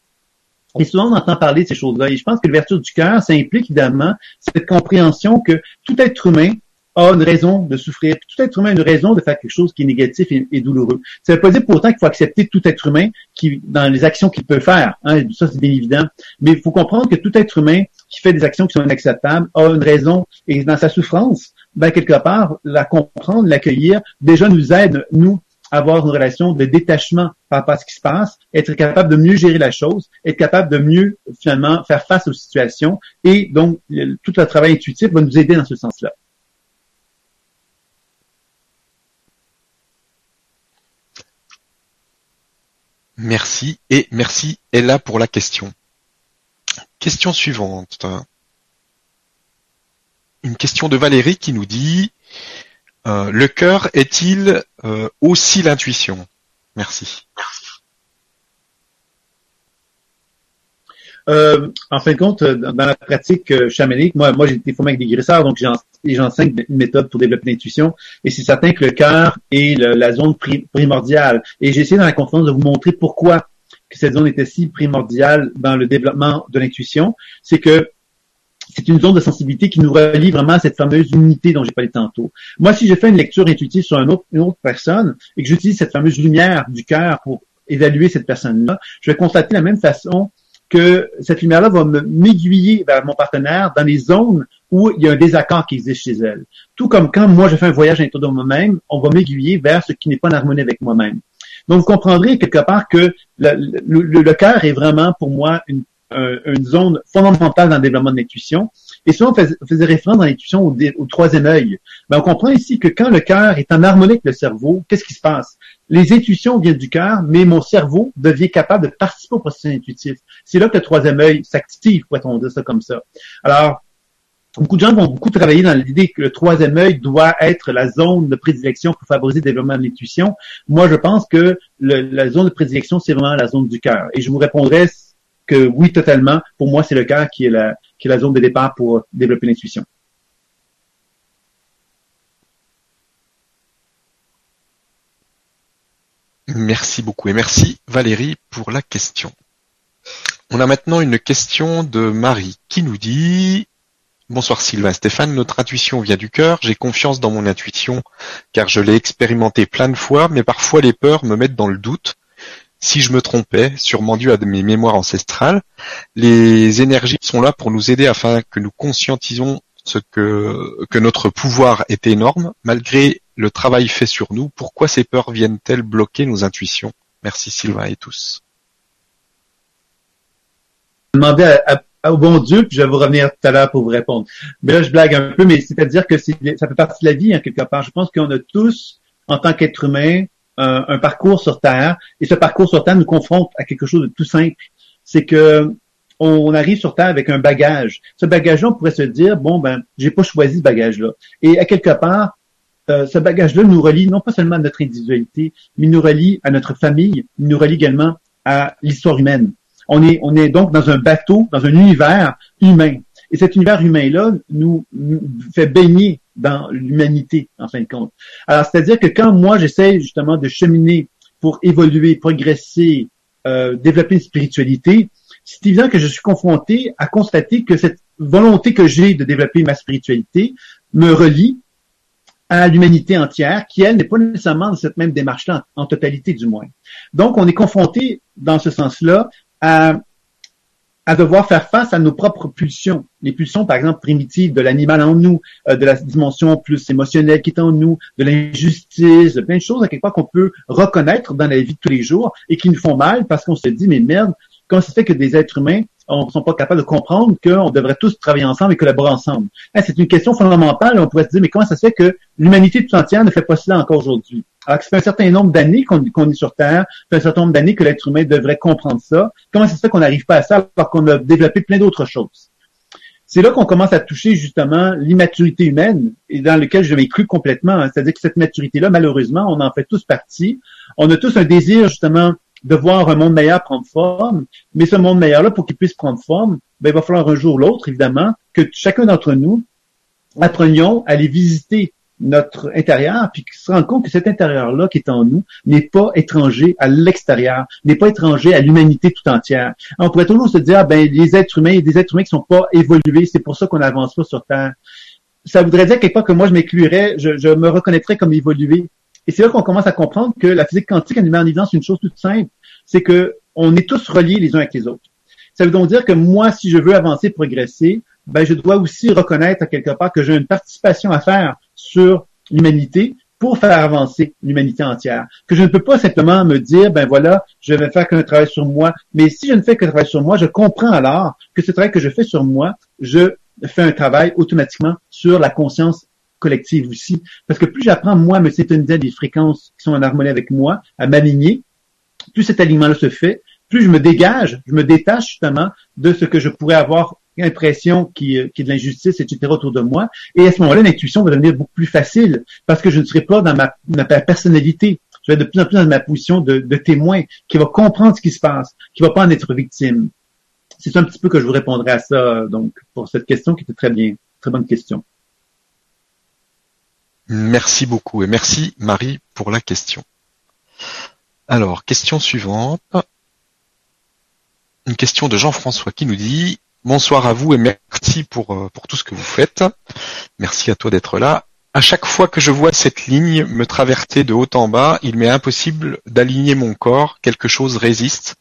[SPEAKER 2] Et souvent, on entend parler de ces choses-là. Et je pense que l'ouverture du cœur, ça implique évidemment cette compréhension que tout être humain a une raison de souffrir. Tout être humain a une raison de faire quelque chose qui est négatif et, douloureux. Ça ne veut pas dire pourtant qu'il faut accepter tout être humain qui, dans les actions qu'il peut faire. Hein, ça, c'est bien évident. Mais il faut comprendre que tout être humain qui fait des actions qui sont inacceptables a une raison. Et dans sa souffrance, ben, quelque part, la comprendre, l'accueillir, déjà nous aide, nous, à avoir une relation de détachement par rapport à ce qui se passe, être capable de mieux gérer la chose, être capable de mieux, finalement, faire face aux situations. Et donc, tout le travail intuitif va nous aider dans ce sens-là.
[SPEAKER 1] Merci et merci Ella pour la question. Question suivante une question de Valérie qui nous dit euh, le cœur est-il euh, aussi l'intuition? Merci.
[SPEAKER 2] Euh, en fin de compte, dans la pratique euh, chamanique, moi, moi j'ai été formé avec des guérisseurs, donc j'enseigne une méthode pour développer l'intuition. Et c'est certain que le cœur est la zone primordiale. Et j'ai essayé dans la conférence de vous montrer pourquoi que cette zone était si primordiale dans le développement de l'intuition. C'est que c'est une zone de sensibilité qui nous relie vraiment à cette fameuse unité dont j'ai parlé tantôt. Moi, si je fais une lecture intuitive sur une autre, personne et que j'utilise cette fameuse lumière du cœur pour évaluer cette personne-là, je vais constater de la même façon que cette lumière-là va m'aiguiller vers mon partenaire dans les zones où il y a un désaccord qui existe chez elle. Tout comme quand moi je fais un voyage à l'intérieur de moi-même, on va m'aiguiller vers ce qui n'est pas en harmonie avec moi-même. Donc vous comprendrez quelque part que le, le, cœur est vraiment pour moi une, une zone fondamentale dans le développement de l'intuition. Et souvent, on faisait référence dans l'intuition au, troisième œil. Mais on comprend ici que quand le cœur est en harmonie avec le cerveau, qu'est-ce qui se passe? Les intuitions viennent du cœur, mais mon cerveau devient capable de participer au processus intuitif. C'est là que le troisième œil s'active, pourrait-on dire ça comme ça. Alors, beaucoup de gens vont beaucoup travailler dans l'idée que le troisième œil doit être la zone de prédilection pour favoriser le développement de l'intuition. Moi, je pense que la zone de prédilection, c'est vraiment la zone du cœur. Et je vous répondrai oui, totalement. Pour moi, c'est le cœur qui est la, zone de départ pour développer l'intuition.
[SPEAKER 1] Merci beaucoup et merci Valérie pour la question. On a maintenant une question de Marie qui nous dit Bonsoir Sylvain Stéphane, notre intuition vient du cœur, j'ai confiance dans mon intuition car je l'ai expérimenté plein de fois, mais parfois les peurs me mettent dans le doute. Si je me trompais, sûrement dû à mes mémoires ancestrales, les énergies sont là pour nous aider afin que nous conscientisons ce que, que notre pouvoir est énorme, malgré le travail fait sur nous. Pourquoi ces peurs viennent-elles bloquer nos intuitions? Merci Sylvain et tous.
[SPEAKER 2] Demandez au bon Dieu, puis je vais vous revenir tout à l'heure pour vous répondre. Mais là, je blague un peu, mais c'est-à-dire que ça fait partie de la vie, en quelque part. Je pense qu'on a tous, en tant qu'être humain, un, parcours sur Terre, et ce parcours sur Terre nous confronte à quelque chose de tout simple. C'est que on, arrive sur Terre avec un bagage. Ce bagage-là, on pourrait se dire, bon, ben, j'ai pas choisi ce bagage-là. Et à quelque part, euh, ce bagage-là nous relie non pas seulement à notre individualité, mais nous relie à notre famille, il nous relie également à l'histoire humaine. On est donc dans un bateau, dans un univers humain. Et cet univers humain-là nous, fait baigner dans l'humanité, en fin de compte. Alors, c'est-à-dire que quand moi, j'essaie justement de cheminer pour évoluer, progresser, euh, développer une spiritualité, c'est évident que je suis confronté à constater que cette volonté que j'ai de développer ma spiritualité me relie à l'humanité entière, qui, elle, n'est pas nécessairement dans cette même démarche-là, en, totalité du moins. Donc, on est confronté, dans ce sens-là, à, à devoir faire face à nos propres pulsions. Les pulsions, par exemple, primitives de l'animal en nous, euh, de la dimension plus émotionnelle qui est en nous, de l'injustice, de plein de choses, à quelque part qu'on peut reconnaître dans la vie de tous les jours et qui nous font mal parce qu'on se dit, mais merde, comment ça fait que des êtres humains ne sont pas capables de comprendre qu'on devrait tous travailler ensemble et collaborer ensemble? Hein, c'est une question fondamentale. On pourrait se dire, mais comment ça se fait que l'humanité tout entière ne fait pas cela encore aujourd'hui? Alors que ça fait un certain nombre d'années qu'on est sur Terre, ça fait un certain nombre d'années que l'être humain devrait comprendre ça. Comment ça se fait qu'on n'arrive pas à ça alors qu'on a développé plein d'autres choses? C'est là qu'on commence à toucher justement l'immaturité humaine et dans lequel je cru complètement. Hein. C'est-à-dire que cette maturité-là, malheureusement, on en fait tous partie. On a tous un désir justement de voir un monde meilleur prendre forme, mais ce monde meilleur-là, pour qu'il puisse prendre forme, ben, il va falloir un jour ou l'autre, évidemment, que chacun d'entre nous apprenions à aller visiter notre intérieur, puis qu'il se rende compte que cet intérieur-là qui est en nous n'est pas étranger à l'extérieur, n'est pas étranger à l'humanité tout entière. on pourrait toujours se dire, ah, ben, les êtres humains, il y a des êtres humains qui sont pas évolués, c'est pour ça qu'on n'avance pas sur Terre. Ça voudrait dire quelque part que moi, je m'écluirais, je, je me reconnaîtrais comme évolué. Et c'est là qu'on commence à comprendre que la physique quantique elle nous met en évidence une chose toute simple, c'est que on est tous reliés les uns avec les autres. Ça veut donc dire que moi, si je veux avancer, progresser, ben je dois aussi reconnaître à quelque part que j'ai une participation à faire sur l'humanité pour faire avancer l'humanité entière. Que je ne peux pas simplement me dire, ben voilà, je vais faire qu'un travail sur moi. Mais si je ne fais que travail sur moi, je comprends alors que ce travail que je fais sur moi, je fais un travail automatiquement sur la conscience collective aussi. Parce que plus j'apprends, moi, à me syntoniser des fréquences qui sont en harmonie avec moi, à m'aligner, plus cet alignement-là se fait, plus je me dégage, je me détache justement de ce que je pourrais avoir l'impression qui, qui est de l'injustice, etc. autour de moi. Et à ce moment-là, l'intuition va devenir beaucoup plus facile parce que je ne serai pas dans ma, ma personnalité. Je vais être de plus en plus dans ma position de, de témoin qui va comprendre ce qui se passe, qui va pas en être victime. c'est un petit peu que je vous répondrai à ça, donc, pour cette question qui était très bien, très bonne question.
[SPEAKER 1] Merci beaucoup et merci Marie pour la question. Alors, question suivante. Une question de Jean-François qui nous dit Bonsoir à vous et merci pour, euh, pour tout ce que vous faites. Merci à toi d'être là. À chaque fois que je vois cette ligne me traverser de haut en bas, il m'est impossible d'aligner mon corps, quelque chose résiste.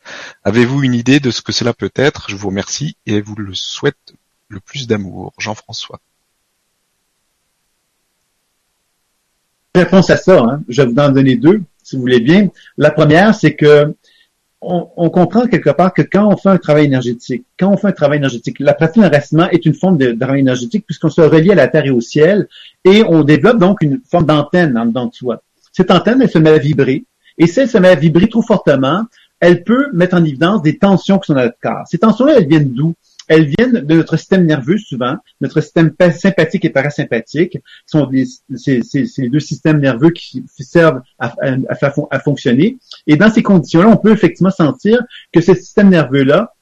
[SPEAKER 1] Avez-vous une idée de ce que cela peut être? Je vous remercie et vous le souhaite le plus d'amour. Jean-François.
[SPEAKER 2] Réponse à ça, hein. je vais vous en donner deux, si vous voulez bien. La première, c'est que on, comprend quelque part que quand on fait un travail énergétique, quand on fait un travail énergétique, la pratique d'enracinement est une forme de, travail énergétique puisqu'on se relie à la terre et au ciel et on développe donc une forme d'antenne en dedans de soi. Cette antenne, elle se met à vibrer et si elle se met à vibrer trop fortement, elle peut mettre en évidence des tensions qui sont dans notre corps. Ces tensions-là, elles viennent d'où? Elles viennent de notre système nerveux souvent, notre système sympathique et parasympathique, sont c'est, les deux systèmes nerveux qui servent à, à, fonctionner. Et dans ces conditions-là, on peut effectivement sentir que ce système nerveux-là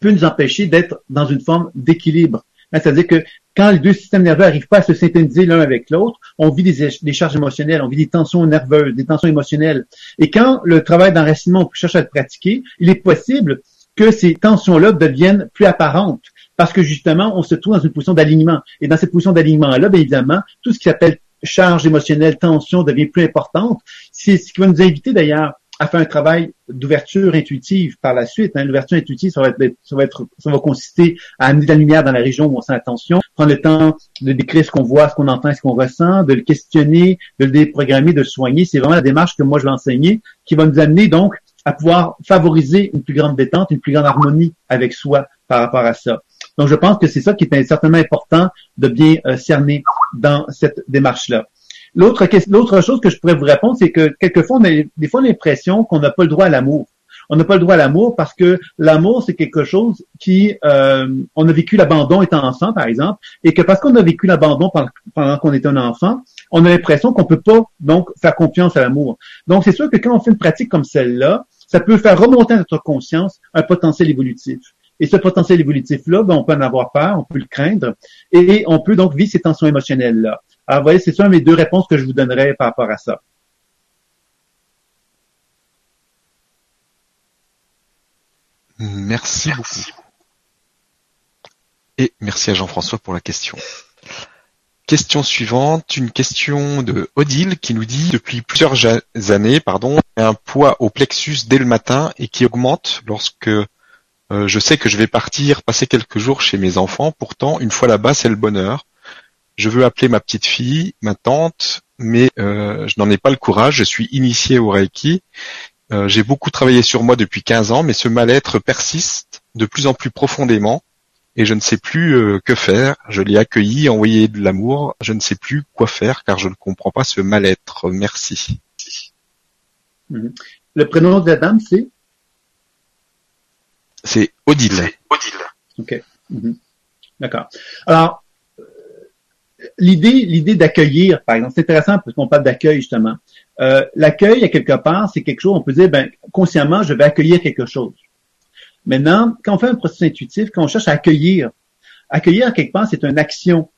[SPEAKER 2] peut nous empêcher d'être dans une forme d'équilibre. Hein, c'est-à-dire que quand les deux systèmes nerveux n'arrivent pas à se synthétiser l'un avec l'autre, on vit des, des, charges émotionnelles, on vit des tensions nerveuses, des tensions émotionnelles. Et quand le travail d'enracinement, cherche à le pratiquer, il est possible que ces tensions-là deviennent plus apparentes parce que justement, on se trouve dans une position d'alignement. Et dans cette position d'alignement-là, bien évidemment, tout ce qui s'appelle charge émotionnelle, tension devient plus importante. C'est ce qui va nous inviter d'ailleurs à faire un travail d'ouverture intuitive par la suite. Hein. L'ouverture intuitive, ça va, être, ça va être, ça va consister à amener de la lumière dans la région où on sent la tension, prendre le temps de décrire ce qu'on voit, ce qu'on entend, ce qu'on ressent, de le questionner, de le déprogrammer, de le soigner. C'est vraiment la démarche que moi je vais enseigner, qui va nous amener donc à pouvoir favoriser une plus grande détente, une plus grande harmonie avec soi par rapport à ça. Donc, je pense que c'est ça qui est certainement important de bien euh, cerner dans cette démarche-là. L'autre, l'autre chose que je pourrais vous répondre, c'est que quelquefois, on a des fois l'impression qu'on n'a pas le droit à l'amour. On n'a pas le droit à l'amour parce que l'amour, c'est quelque chose qui, euh, on a vécu l'abandon étant enfant, par exemple, et que parce qu'on a vécu l'abandon pendant, pendant qu'on était un enfant, on a l'impression qu'on peut pas donc faire confiance à l'amour. Donc, c'est sûr que quand on fait une pratique comme celle-là, ça peut faire remonter à notre conscience un potentiel évolutif. Et ce potentiel évolutif-là, ben, on peut en avoir peur, on peut le craindre, et on peut donc vivre ces tensions émotionnelles-là. Alors, vous voyez, c'est ça mes deux réponses que je vous donnerais par rapport à ça.
[SPEAKER 1] Merci beaucoup. Et merci à Jean-François pour la question. Question suivante, une question de Odile qui nous dit depuis plusieurs années, pardon, un poids au plexus dès le matin et qui augmente lorsque euh, je sais que je vais partir passer quelques jours chez mes enfants. Pourtant, une fois là-bas, c'est le bonheur. Je veux appeler ma petite fille, ma tante, mais euh, je n'en ai pas le courage. Je suis initié au Reiki. Euh, j'ai beaucoup travaillé sur moi depuis 15 ans, mais ce mal-être persiste de plus en plus profondément et je ne sais plus euh, que faire. Je l'ai accueilli, envoyé de l'amour. Je ne sais plus quoi faire car je ne comprends pas ce mal-être. Merci.
[SPEAKER 2] Mhm. Le prénom de la dame, c'est?
[SPEAKER 1] C'est Odile.
[SPEAKER 2] Odile. Ok. Mhm. D'accord. Alors, euh, l'idée, l'idée d'accueillir, par exemple, c'est intéressant parce qu'on parle d'accueil justement. Euh, l'accueil, à quelque part, c'est quelque chose. On peut dire, ben, consciemment, je vais accueillir quelque chose. Maintenant, quand on fait un processus intuitif, quand on cherche à accueillir, accueillir quelque part, c'est une action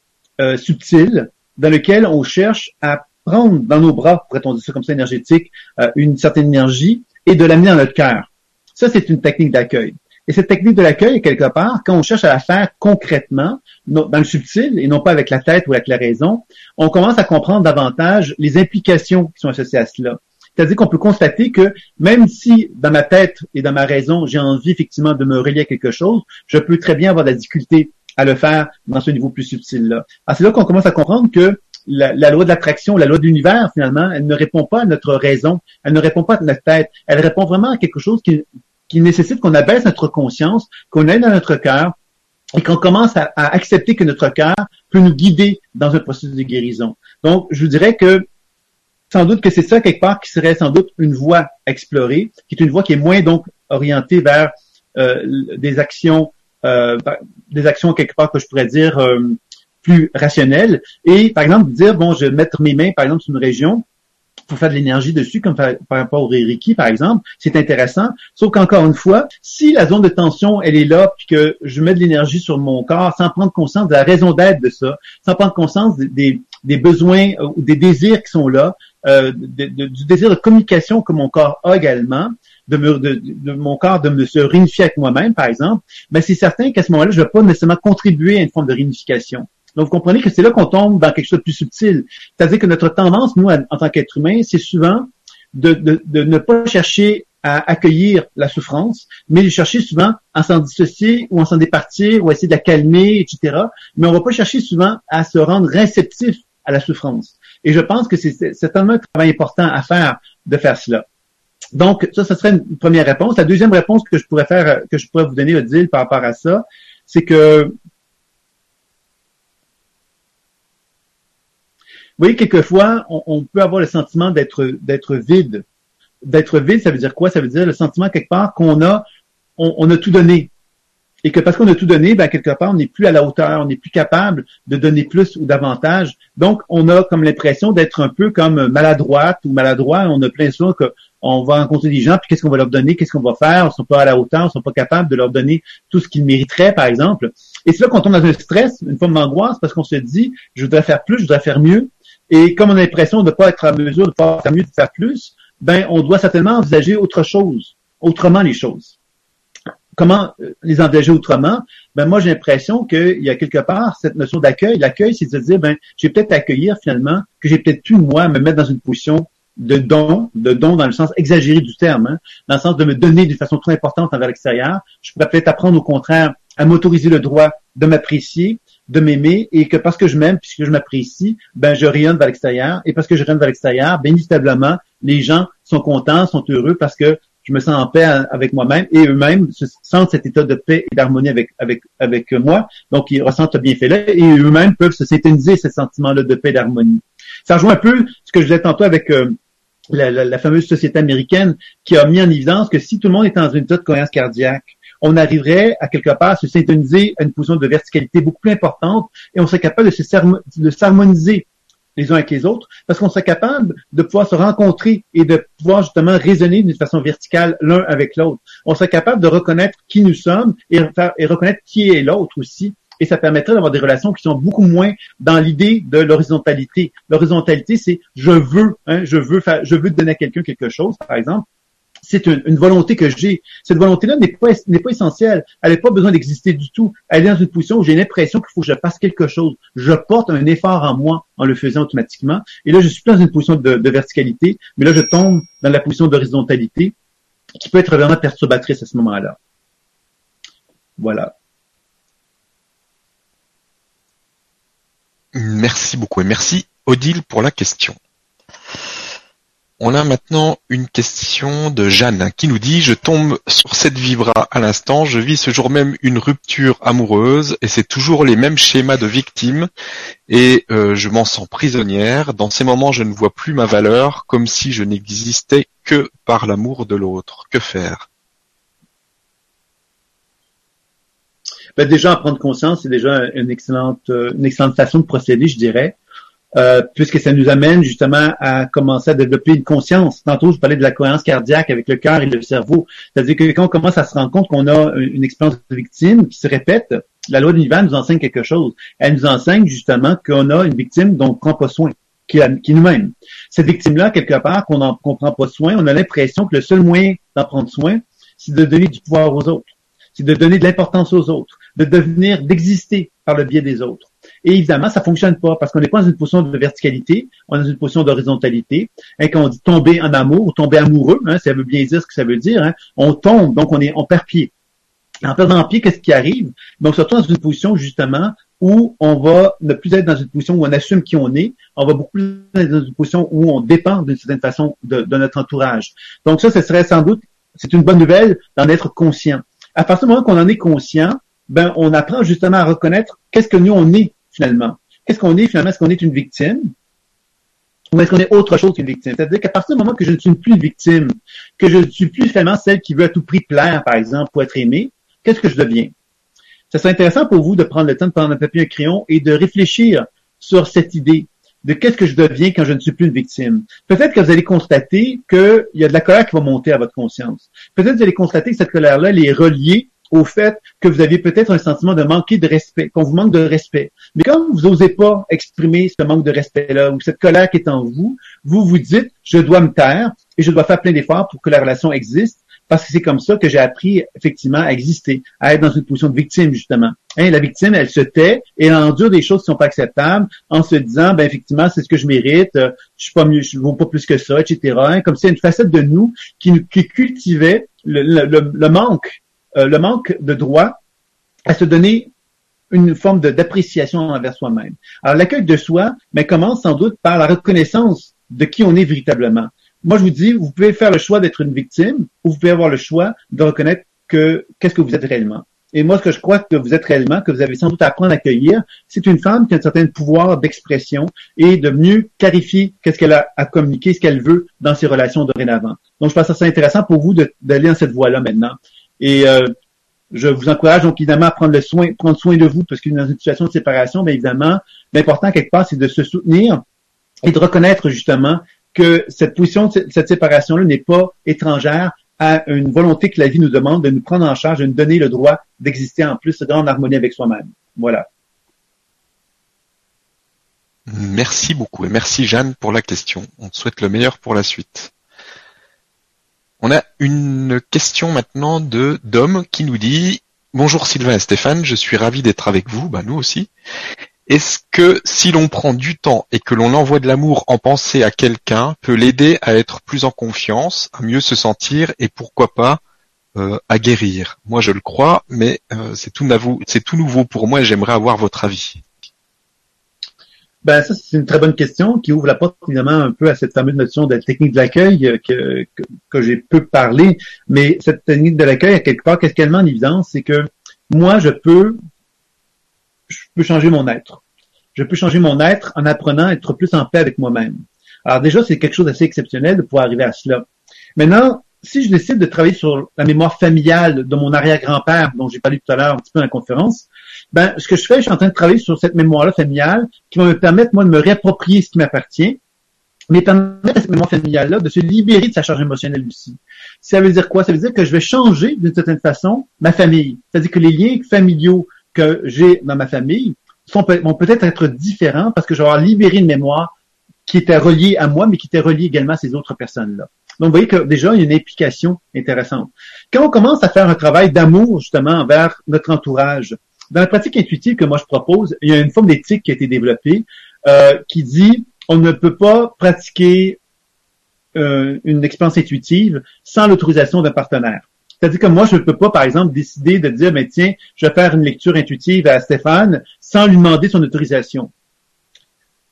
[SPEAKER 2] euh, subtile dans laquelle on cherche à prendre dans nos bras, pourrait-on dire ça comme ça, énergétique, euh, une certaine énergie et de l'amener dans notre cœur. Ça, c'est une technique d'accueil. Et cette technique de l'accueil, quelque part, quand on cherche à la faire concrètement, dans le subtil et non pas avec la tête ou avec la raison, on commence à comprendre davantage les implications qui sont associées à cela. C'est-à-dire qu'on peut constater que même si dans ma tête et dans ma raison, j'ai envie effectivement de me relier à quelque chose, je peux très bien avoir de la difficulté à le faire dans ce niveau plus subtil-là. Alors c'est là qu'on commence à comprendre que la, loi de l'attraction, la loi de l'univers, finalement, elle ne répond pas à notre raison, elle ne répond pas à notre tête, elle répond vraiment à quelque chose qui, qui nécessite qu'on abaisse notre conscience, qu'on aille dans notre cœur et qu'on commence à, à, accepter que notre cœur peut nous guider dans un processus de guérison. Donc, je vous dirais que sans doute que c'est ça quelque part qui serait sans doute une voie à explorer, qui est une voie qui est moins donc orientée vers euh, des actions, euh, des actions quelque part que je pourrais dire euh, plus rationnelles. Et par exemple dire bon, je vais mettre mes mains par exemple sur une région pour faire de l'énergie dessus, comme par, rapport au Reiki, par exemple, c'est intéressant. Sauf qu'encore une fois, si la zone de tension, elle est là, puis que je mets de l'énergie sur mon corps sans prendre conscience de la raison d'être de ça, sans prendre conscience des, des, besoins euh, ou des désirs qui sont là, euh, du désir de communication que mon corps a également, de, me, de, mon corps de me se réunifier avec moi-même, par exemple, mais c'est certain qu'à ce moment-là, je ne vais pas nécessairement contribuer à une forme de réunification. Donc, vous comprenez que c'est là qu'on tombe dans quelque chose de plus subtil. C'est-à-dire que notre tendance, nous, en tant qu'être humain, c'est souvent de, de, de, ne pas chercher à accueillir la souffrance, mais de chercher souvent à s'en dissocier ou à s'en départir ou à essayer de la calmer, etc. Mais on va pas chercher souvent à se rendre réceptif à la souffrance. Et je pense que c'est certainement un travail important à faire de faire cela. Donc, ça, ce serait une première réponse. La deuxième réponse que je pourrais faire, que je pourrais vous donner, Odile, par rapport à ça, c'est que Vous voyez, quelquefois, on, peut avoir le sentiment d'être d'être vide. D'être vide, ça veut dire quoi? Ça veut dire le sentiment quelque part qu'on a, on, a tout donné. Et que parce qu'on a tout donné, ben, quelque part, on n'est plus à la hauteur, on n'est plus capable de donner plus ou davantage. Donc, on a comme l'impression d'être un peu comme maladroite ou maladroit. On a plein de choses qu'on va rencontrer des gens, puis qu'est-ce qu'on va leur donner, qu'est-ce qu'on va faire, on ne sont pas à la hauteur, on ne sont pas capables de leur donner tout ce qu'ils mériteraient, par exemple. Et c'est là qu'on tombe dans un stress, une forme d'angoisse, parce qu'on se dit, je voudrais faire plus, je voudrais faire mieux, et comme on a l'impression de ne pas être à mesure de pas faire mieux, de faire plus, ben on doit certainement envisager autre chose, autrement les choses. Comment euh, les envisager autrement? Ben moi j'ai l'impression qu'il y a quelque part cette notion d'accueil. L'accueil, c'est de se dire ben j'ai peut-être accueillir finalement que j'ai peut-être pu moi me mettre dans une position de don, de don dans le sens exagéré du terme, hein, dans le sens de me donner d'une façon trop importante envers l'extérieur. Je pourrais peut-être apprendre au contraire à m'autoriser le droit de m'apprécier, de m'aimer et que parce que je m'aime, puisque je m'apprécie, ben je rayonne vers l'extérieur. Et parce que je rayonne vers l'extérieur, bien évidemment, les gens sont contents, sont heureux parce que je me sens en paix avec moi-même et eux-mêmes se sentent cet état de paix et d'harmonie avec, avec, avec moi. Donc, ils ressentent le bienfait-là et eux-mêmes peuvent se synthétiser ce sentiment-là de paix et d'harmonie. Ça rejoint un peu ce que je disais tantôt avec euh, la, la, fameuse société américaine qui a mis en évidence que si tout le monde est dans une état de cohérence cardiaque, on arriverait à quelque part à se syntoniser à une position de verticalité beaucoup plus importante et on serait capable de s'harmoniser les uns avec les autres, parce qu'on serait capable de pouvoir se rencontrer et de pouvoir justement raisonner d'une façon verticale l'un avec l'autre. On serait capable de reconnaître qui nous sommes et, reconnaître qui est l'autre aussi. Et ça permettrait d'avoir des relations qui sont beaucoup moins dans l'idée de l'horizontalité. L'horizontalité, c'est je veux, hein, je veux je veux donner à quelqu'un quelque chose, par exemple c'est une, volonté que j'ai. Cette volonté-là n'est pas, n'est pas essentielle. Elle n'a pas besoin d'exister du tout. Elle est dans une position où j'ai l'impression qu'il faut que je fasse quelque chose. Je porte un effort en moi en le faisant automatiquement. Et là, je suis dans une position de, verticalité, mais là, je tombe dans la position d'horizontalité qui peut être vraiment perturbatrice à ce moment-là. Voilà.
[SPEAKER 1] Merci beaucoup et merci Odile pour la question. On a maintenant une question de Jeanne qui nous dit Je tombe sur cette vibra à l'instant, je vis ce jour même une rupture amoureuse et c'est toujours les mêmes schémas de victime et euh, je m'en sens prisonnière. Dans ces moments, je ne vois plus ma valeur comme si je n'existais que par l'amour de l'autre. Que faire?
[SPEAKER 2] Ben déjà, prendre conscience, c'est déjà euh, une excellente façon de procéder, je dirais. Euh, puisque ça nous amène justement à commencer à développer une conscience. Tantôt, je parlais de la cohérence cardiaque avec le cœur et le cerveau. C'est-à-dire que quand on commence à se rendre compte qu'on a une expérience de victime qui se répète, la loi de l'univers nous enseigne quelque chose. Elle nous enseigne justement qu'on a une victime dont on ne prend pas soin, qui, nous-mêmes. Cette victime-là, quelque part, qu'on ne prend pas soin, on a l'impression que le seul moyen d'en prendre soin, c'est de donner du pouvoir aux autres. C'est de donner de l'importance aux autres, de devenir, d'exister par le biais des autres. Et évidemment, ça fonctionne pas parce qu'on n'est pas dans une position de verticalité, on est dans une position d'horizontalité. Et quand on dit tomber en amour ou tomber amoureux, hein, ça veut bien dire ce que ça veut dire. Hein, on tombe, donc on est, on perd pied. En perdant pied, qu'est-ce qui arrive? Donc, on se retrouve dans une position justement où on va ne plus être dans une position où on assume qui on est, on va beaucoup plus être dans une position où on dépend d'une certaine façon de, de, notre entourage. Donc ça, ce serait sans doute, c'est une bonne nouvelle d'en être conscient. À partir du moment qu'on en est conscient, ben on apprend justement à reconnaître qu'est-ce que nous on est finalement? Qu'est-ce qu'on est finalement? Est-ce qu'on est une victime? Ou est-ce qu'on est autre chose qu'une victime? C'est-à-dire qu'à partir du moment que je ne suis plus une victime, que je ne suis plus finalement celle qui veut à tout prix plaire, par exemple, pour être aimée, qu'est-ce que je deviens? Ça serait intéressant pour vous de prendre le temps de prendre un papier un crayon et de réfléchir sur cette idée. de qu'est-ce que je deviens quand je ne suis plus une victime. Peut-être que vous allez constater qu'il y a de la colère qui va monter à votre conscience. Peut-être que vous allez constater que cette colère-là, elle est reliée au fait que vous avez peut-être un sentiment de manquer de respect, qu'on vous manque de respect. Mais comme vous n'osez pas exprimer ce manque de respect-là ou cette colère qui est en vous, vous vous dites, je dois me taire et je dois faire plein d'efforts pour que la relation existe parce que c'est comme ça que j'ai appris effectivement à exister, à être dans une position de victime justement. Hein, la victime, elle se tait et elle endure des choses qui sont pas acceptables en se disant, ben effectivement, c'est ce que je mérite, euh, je suis pas mieux, je vaux pas plus que ça, etc. Hein, comme c'est une facette de nous qui, qui cultivait le, le, le manque euh, le manque de droit à se donner une forme d'appréciation envers soi-même. Alors l'accueil de soi mais commence sans doute par la reconnaissance de qui on est véritablement. Moi, je vous dis, vous pouvez faire le choix d'être une victime ou vous pouvez avoir le choix de reconnaître que qu'est-ce que vous êtes réellement. Et moi, ce que je crois que vous êtes réellement, que vous avez sans doute à apprendre à accueillir, c'est une femme qui a un certain pouvoir d'expression et de mieux clarifier qu'est-ce qu'elle a à communiquer, ce qu'elle veut dans ses relations dorénavant. Donc, je pense que c'est intéressant pour vous d'aller dans cette voie-là maintenant. Et euh, je vous encourage donc évidemment à prendre le soin, prendre soin de vous, parce que dans une situation de séparation, bien évidemment, l'important quelque part, c'est de se soutenir et de reconnaître justement que cette position, cette séparation-là n'est pas étrangère à une volonté que la vie nous demande de nous prendre en charge, de nous donner le droit d'exister en plus en harmonie avec soi-même. Voilà.
[SPEAKER 1] Merci beaucoup et merci Jeanne pour la question. On te souhaite le meilleur pour la suite. On a une question maintenant de Dom qui nous dit Bonjour Sylvain et Stéphane, je suis ravi d'être avec vous, bah nous aussi. Est-ce que si l'on prend du temps et que l'on envoie de l'amour en pensée à quelqu'un peut l'aider à être plus en confiance, à mieux se sentir et pourquoi pas euh, à guérir? Moi je le crois, mais euh, c'est tout, tout nouveau pour moi et j'aimerais avoir votre avis.
[SPEAKER 2] Ben ça, c'est une très bonne question qui ouvre la porte évidemment un peu à cette fameuse notion de technique de l'accueil euh, que, que, j'ai peu parlé. Mais cette technique de l'accueil, à quelque part, qu'est-ce qu'elle met en évidence, c'est que moi, je peux, je peux changer mon être. Je peux changer mon être en apprenant à être plus en paix avec moi-même. Alors déjà, c'est quelque chose d'assez exceptionnel de pouvoir arriver à cela. Maintenant, si je décide de travailler sur la mémoire familiale de mon arrière-grand-père, dont j'ai parlé tout à l'heure un petit peu dans la conférence, ben, ce que je fais, je suis en train de travailler sur cette mémoire-là familiale qui va me permettre, moi, de me réapproprier ce qui m'appartient, mais permettre à cette mémoire familiale-là de se libérer de sa charge émotionnelle aussi. Ça veut dire quoi? Ça veut dire que je vais changer, d'une certaine façon, ma famille. C'est-à-dire que les liens familiaux que j'ai dans ma famille vont peut-être être différents parce que je vais avoir libéré une mémoire qui était reliée à moi, mais qui était reliée également à ces autres personnes-là. Donc, vous voyez que déjà, il y a une implication intéressante. Quand on commence à faire un travail d'amour, justement, envers notre entourage, dans la pratique intuitive que moi je propose, il y a une forme d'éthique qui a été développée euh, qui dit on ne peut pas pratiquer euh, une expérience intuitive sans l'autorisation d'un partenaire. C'est-à-dire que moi, je ne peux pas, par exemple, décider de dire, mais tiens, je vais faire une lecture intuitive à Stéphane sans lui demander son autorisation.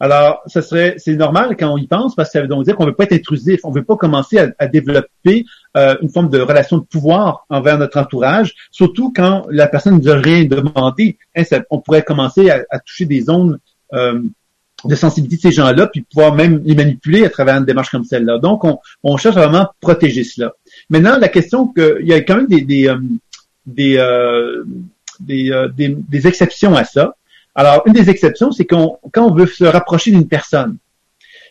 [SPEAKER 2] Alors, ce serait, c'est normal quand on y pense parce que ça veut donc dire qu'on ne veut pas être intrusif, on ne veut pas commencer à, développer euh, une forme de relation de pouvoir envers notre entourage, surtout quand la personne ne nous a rien demandé. Hein, on pourrait commencer à, toucher des zones euh, de sensibilité de ces gens-là, puis pouvoir même les manipuler à travers une démarche comme celle-là. Donc, on, on cherche à vraiment protéger cela. Maintenant, la question que il y a quand même des des, euh, des, des, des exceptions à ça. Alors, une des exceptions, c'est quand, quand on veut se rapprocher d'une personne.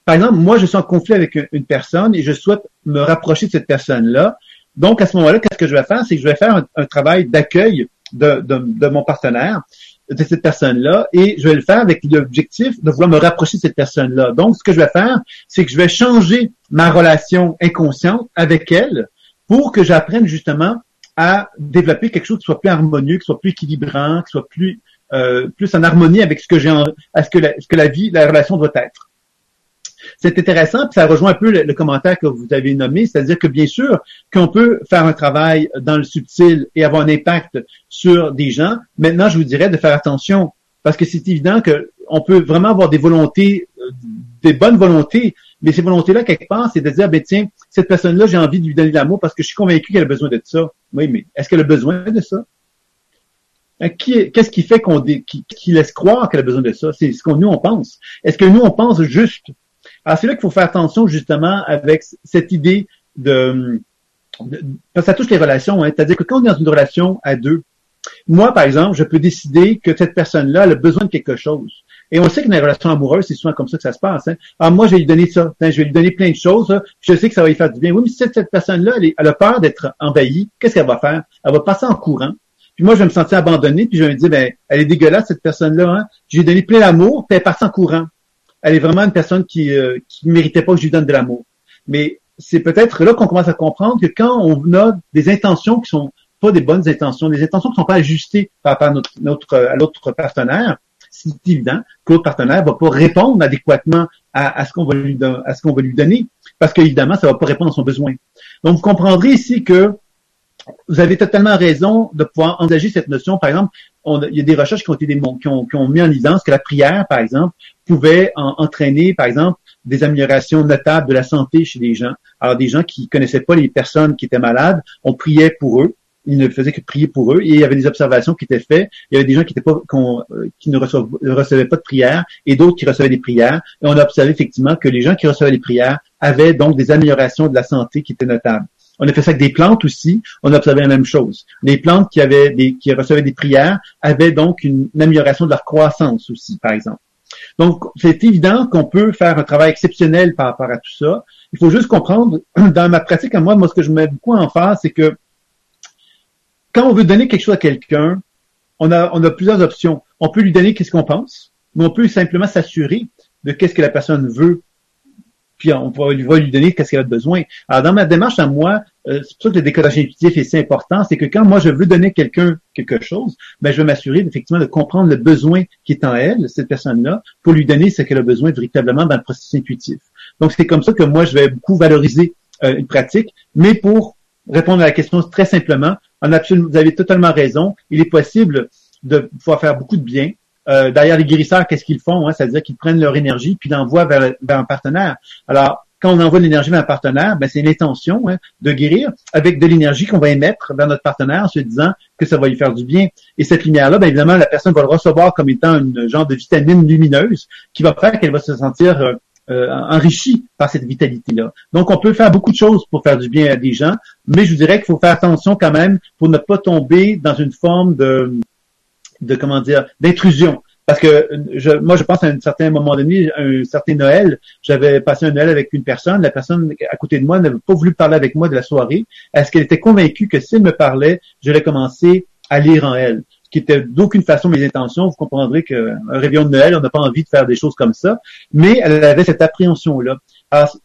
[SPEAKER 2] Par exemple, moi, je suis en conflit avec une personne et je souhaite me rapprocher de cette personne-là. Donc, à ce moment-là, qu'est-ce que je vais faire? C'est que je vais faire un, travail d'accueil de, de, de, mon partenaire, de cette personne-là, et je vais le faire avec l'objectif de vouloir me rapprocher de cette personne-là. Donc, ce que je vais faire, c'est que je vais changer ma relation inconsciente avec elle pour que j'apprenne justement à développer quelque chose qui soit plus harmonieux, qui soit plus équilibrant, qui soit plus euh, plus en harmonie avec ce que j'ai, à ce que la, ce que la vie, la relation doit être. C'est intéressant, puis ça rejoint un peu le, commentaire que vous avez nommé, c'est-à-dire que bien sûr qu'on peut faire un travail dans le subtil et avoir un impact sur des gens. Maintenant, je vous dirais de faire attention parce que c'est évident qu'on peut vraiment avoir des volontés, euh, des bonnes volontés, mais ces volontés-là, quelque part, c'est de dire, ben tiens, cette personne-là, j'ai envie de lui donner l'amour parce que je suis convaincu qu'elle a besoin de ça. Oui, mais est-ce qu'elle a besoin de ça? Euh, qu'est-ce qui fait qu'on qui, laisse croire qu'elle a besoin de ça? C'est ce qu'on nous on pense. Est-ce que nous on pense juste? Alors c'est là qu'il faut faire attention justement avec cette idée de, parce que ça touche les relations. Hein, C'est-à-dire que quand on est dans une relation à deux, moi par exemple, je peux décider que cette personne-là a besoin de quelque chose. Et on sait que dans les relations amoureuses, c'est souvent comme ça que ça se passe. Hein. Ah, moi, je vais lui donner ça. je vais lui donner plein de choses. je sais que ça va lui faire du bien. Oui, mais si cette, personne-là, elle, elle, a peur d'être envahie, qu'est-ce qu'elle va faire? Elle va passer en courant. Puis moi, je vais me sentir abandonné, puis je vais me dire, ben, elle est dégueulasse, cette personne-là. Hein? Je lui ai donné plein d'amour, puis elle est en courant. Elle est vraiment une personne qui euh, qui ne méritait pas que je lui donne de l'amour. Mais c'est peut-être là qu'on commence à comprendre que quand on a des intentions qui sont pas des bonnes intentions, des intentions qui sont pas ajustées par rapport à notre, notre à l'autre partenaire, c'est évident que l'autre partenaire va pas répondre adéquatement à, à ce qu'on va lui à ce qu'on va lui donner, parce qu'évidemment, ça va pas répondre à son besoin. Donc, vous comprendrez ici que vous avez totalement raison de pouvoir engager cette notion. Par exemple, il y a des recherches qui ont été des, qui, ont, qui ont mis en évidence que la prière, par exemple, pouvait entraîner, par exemple, des améliorations notables de la santé chez des gens. Alors, des gens qui connaissaient pas les personnes qui étaient malades, on priait pour eux. Ils ne faisaient que prier pour eux. Et il y avait des observations qui étaient faites. Il y avait des gens qui, étaient pas, euh, qui ne recevaient, pas de prières et d'autres qui recevaient des prières. Et on a observé effectivement que les gens qui recevaient des prières avaient donc des améliorations de la santé qui étaient notables. On a fait ça avec des plantes aussi. On a observé la même chose. Les plantes qui recevaient des prières avaient donc une, amélioration de leur croissance aussi, par exemple. Donc, c'est évident qu'on peut faire un travail exceptionnel par rapport à tout ça. Il faut juste comprendre, dans ma pratique à moi, moi, ce que je mets beaucoup en face, c'est que quand on veut donner quelque chose à quelqu'un, on a, on a plusieurs options. On peut lui donner qu'est-ce qu'on pense, mais on peut simplement s'assurer de qu'est-ce que la personne veut puis on va lui, donner qu'est-ce qu'elle a besoin. Alors, dans ma démarche à moi, euh, c'est pour ça que le décodage intuitif est si important, c'est que quand moi je veux donner quelqu'un quelque chose, ben, je vais m'assurer effectivement de comprendre le besoin qui est en elle, cette personne-là, pour lui donner ce qu'elle a besoin véritablement dans le processus intuitif. Donc, c'est comme ça que moi, je vais beaucoup valoriser euh, une pratique, mais pour répondre à la question très simplement, en absolument, vous avez totalement raison, il est possible de pouvoir faire beaucoup de bien, euh, derrière les guérisseurs, qu'est-ce qu'ils font? Hein? C'est-à-dire qu'ils prennent leur énergie puis l'envoient vers, vers un partenaire. Alors, quand on envoie de l'énergie vers un partenaire, ben, c'est l'intention hein, de guérir avec de l'énergie qu'on va émettre vers notre partenaire en se disant que ça va lui faire du bien. Et cette lumière-là, ben, évidemment, la personne va le recevoir comme étant une genre de vitamine lumineuse qui va faire qu'elle va se sentir euh, euh, enrichie par cette vitalité-là. Donc, on peut faire beaucoup de choses pour faire du bien à des gens, mais je vous dirais qu'il faut faire attention quand même pour ne pas tomber dans une forme de de comment dire d'intrusion. Parce que je, moi, je pense à un certain moment donné, un certain Noël, j'avais passé un Noël avec une personne. La personne à côté de moi n'avait pas voulu parler avec moi de la soirée. Est-ce qu'elle était convaincue que s'il me parlait, j'allais commencer à lire en elle? qui était d'aucune façon mes intentions. Vous comprendrez qu'un réveillon de Noël, on n'a pas envie de faire des choses comme ça, mais elle avait cette appréhension-là.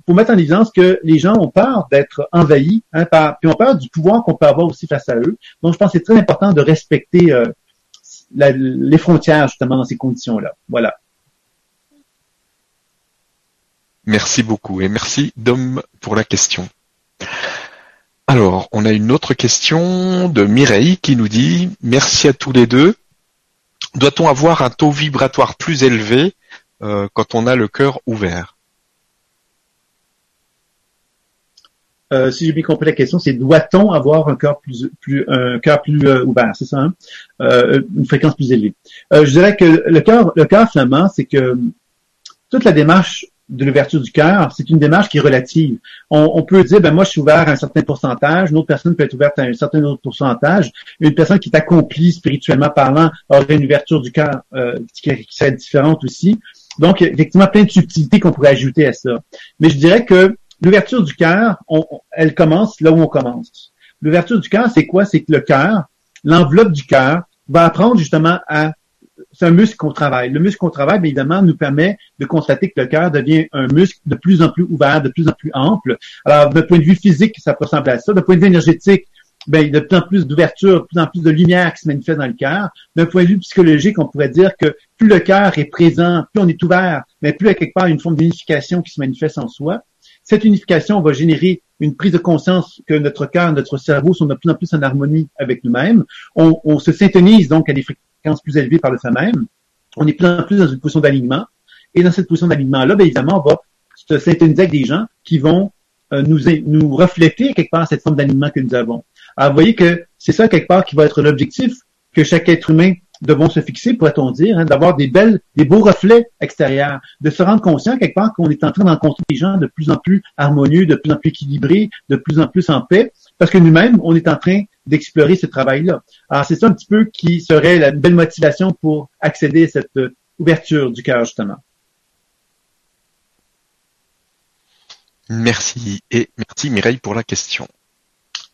[SPEAKER 2] Pour mettre en évidence que les gens ont peur d'être envahis, hein, par, puis ont peur du pouvoir qu'on peut avoir aussi face à eux. Donc, je pense que c'est très important de respecter euh, les frontières justement dans ces conditions-là. Voilà.
[SPEAKER 1] Merci beaucoup et merci Dom pour la question. Alors, on a une autre question de Mireille qui nous dit Merci à tous les deux. Doit-on avoir un taux vibratoire plus élevé euh, quand on a le cœur ouvert?
[SPEAKER 2] Euh, si j'ai bien compris la question, c'est doit-on avoir un cœur plus, plus un cœur plus euh, ouvert, c'est ça, hein? euh, une fréquence plus élevée. je dirais que le cœur, le cœur finalement, c'est que toute la démarche de l'ouverture du cœur, c'est une démarche qui est relative. On, peut dire, ben moi, je suis ouvert à un certain pourcentage, une autre personne peut être ouverte à un certain autre pourcentage. Une personne qui est accomplie spirituellement parlant aurait une ouverture du cœur qui, qui serait différente aussi. Donc, effectivement, plein de subtilités qu'on pourrait ajouter à ça. Mais je dirais que L'ouverture du cœur, elle commence là où on commence. L'ouverture du cœur, c'est quoi? C'est que le cœur, l'enveloppe du cœur, va apprendre justement à c'est un muscle qu'on travaille. Le muscle qu'on travaille, bien évidemment, nous permet de constater que le cœur devient un muscle de plus en plus ouvert, de plus en plus ample. Alors, d'un point de vue physique, ça ressemble à ça. D'un point de vue énergétique, ben, il y a de plus en plus d'ouverture, de plus en plus de lumière qui se manifeste dans le cœur. D'un point de vue psychologique, on pourrait dire que plus le cœur est présent, plus on est ouvert, mais plus il y a quelque part une forme d'unification qui se manifeste en soi. Cette unification va générer une prise de conscience que notre cœur, notre cerveau sont de plus en plus en harmonie avec nous-mêmes. On, se syntonise donc à des fréquences plus élevées par le fait même. On est plus en plus dans une position d'alignement. Et dans cette position d'alignement-là, bien évidemment, on va se syntoniser avec des gens qui vont euh, nous, nous refléter quelque part cette forme d'alignement que nous avons. Alors, vous voyez que c'est ça quelque part qui va être l'objectif que chaque être humain devons se fixer, pourrait-on dire, hein, d'avoir des belles, des beaux reflets extérieurs, de se rendre conscient quelque part qu'on est en train d'encontrer des gens de plus en plus harmonieux, de plus en plus équilibrés, de plus en plus en paix, parce que nous-mêmes, on est en train d'explorer ce travail-là. Alors, c'est ça un petit peu qui serait la belle motivation pour accéder à cette ouverture du cœur, justement.
[SPEAKER 1] Merci et merci Mireille pour la question.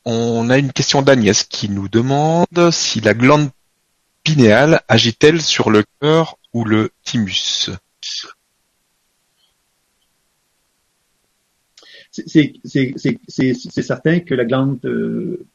[SPEAKER 1] On a une question d'Agnès qui nous demande si la glande pinéale agit-elle sur le cœur ou le thymus?
[SPEAKER 2] C'est certain que la glande euh,